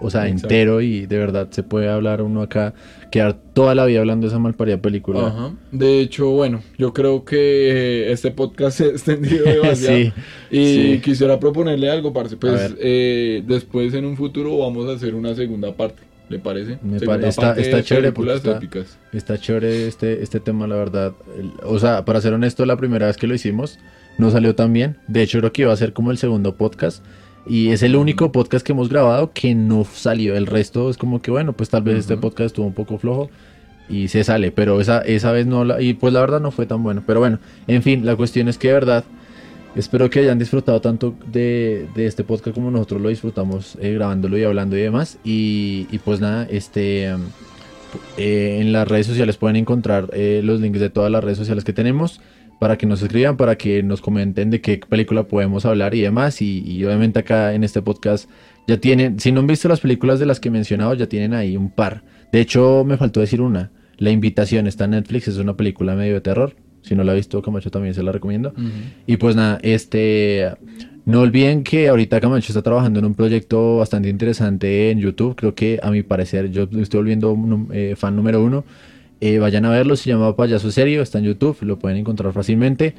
Speaker 1: o sea,
Speaker 2: Exacto.
Speaker 1: entero y de verdad se puede hablar uno acá, quedar toda la vida hablando de esa malparida película.
Speaker 2: Ajá. De hecho, bueno, yo creo que este podcast [laughs] se ha extendido [laughs] demasiado.
Speaker 1: Sí,
Speaker 2: Y
Speaker 1: sí.
Speaker 2: quisiera proponerle algo, parce. Pues eh, después en un futuro vamos a hacer una segunda parte. ¿Le parece?
Speaker 1: Me
Speaker 2: Segunda
Speaker 1: pare- está- está chévere porque está-
Speaker 2: épicas.
Speaker 1: Está chévere este, este tema, la verdad. O sea, para ser honesto, la primera vez que lo hicimos no salió tan bien. De hecho, creo que iba a ser como el segundo podcast. Y es el único podcast que hemos grabado que no salió. El resto es como que, bueno, pues tal vez este podcast estuvo un poco flojo y se sale. Pero esa, esa vez no. La, y pues la verdad no fue tan bueno. Pero bueno, en fin, la cuestión es que de verdad. Espero que hayan disfrutado tanto de, este podcast como nosotros lo disfrutamos eh, grabándolo y hablando y demás. Y, pues nada, este. eh, en las redes sociales pueden encontrar eh, los links de todas las redes sociales que tenemos para que nos escriban, para que nos comenten de qué película podemos hablar y demás. Y, y obviamente acá en este podcast ya tienen, si no han visto las películas de las que he mencionado, ya tienen ahí un par. De hecho, me faltó decir una. La invitación está en Netflix, es una película medio de terror. Si no la ha visto, Camacho también se la recomiendo. Y pues nada, este. No olviden que ahorita Camacho está trabajando en un proyecto bastante interesante en YouTube. Creo que a mi parecer yo estoy volviendo eh, fan número uno. Eh, vayan a verlo, se llama Payaso Serio, está en YouTube, lo pueden encontrar fácilmente.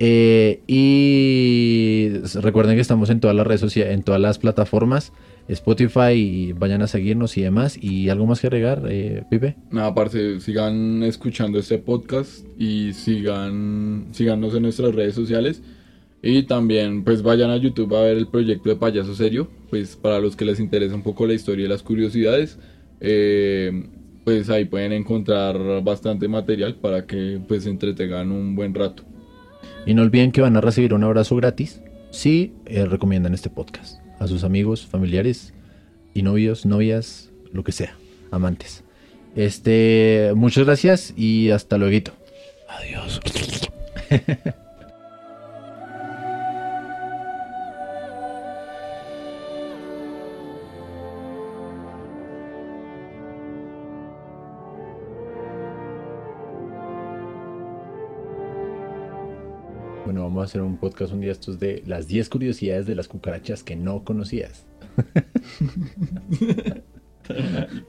Speaker 1: Eh, y recuerden que estamos en todas las redes sociales, en todas las plataformas, Spotify, y vayan a seguirnos y demás. ¿Y algo más que agregar, eh, Pipe?
Speaker 2: Nada, parce, sigan escuchando este podcast y sigan síganos en nuestras redes sociales. Y también, pues vayan a YouTube a ver el proyecto de Payaso Serio. Pues para los que les interesa un poco la historia y las curiosidades, eh, pues ahí pueden encontrar bastante material para que pues entretengan un buen rato.
Speaker 1: Y no olviden que van a recibir un abrazo gratis si eh, recomiendan este podcast a sus amigos, familiares y novios, novias, lo que sea, amantes. Este, muchas gracias y hasta luego. Adiós. [laughs] Bueno, vamos a hacer un podcast un día estos de las 10 curiosidades de las cucarachas que no conocías. [laughs]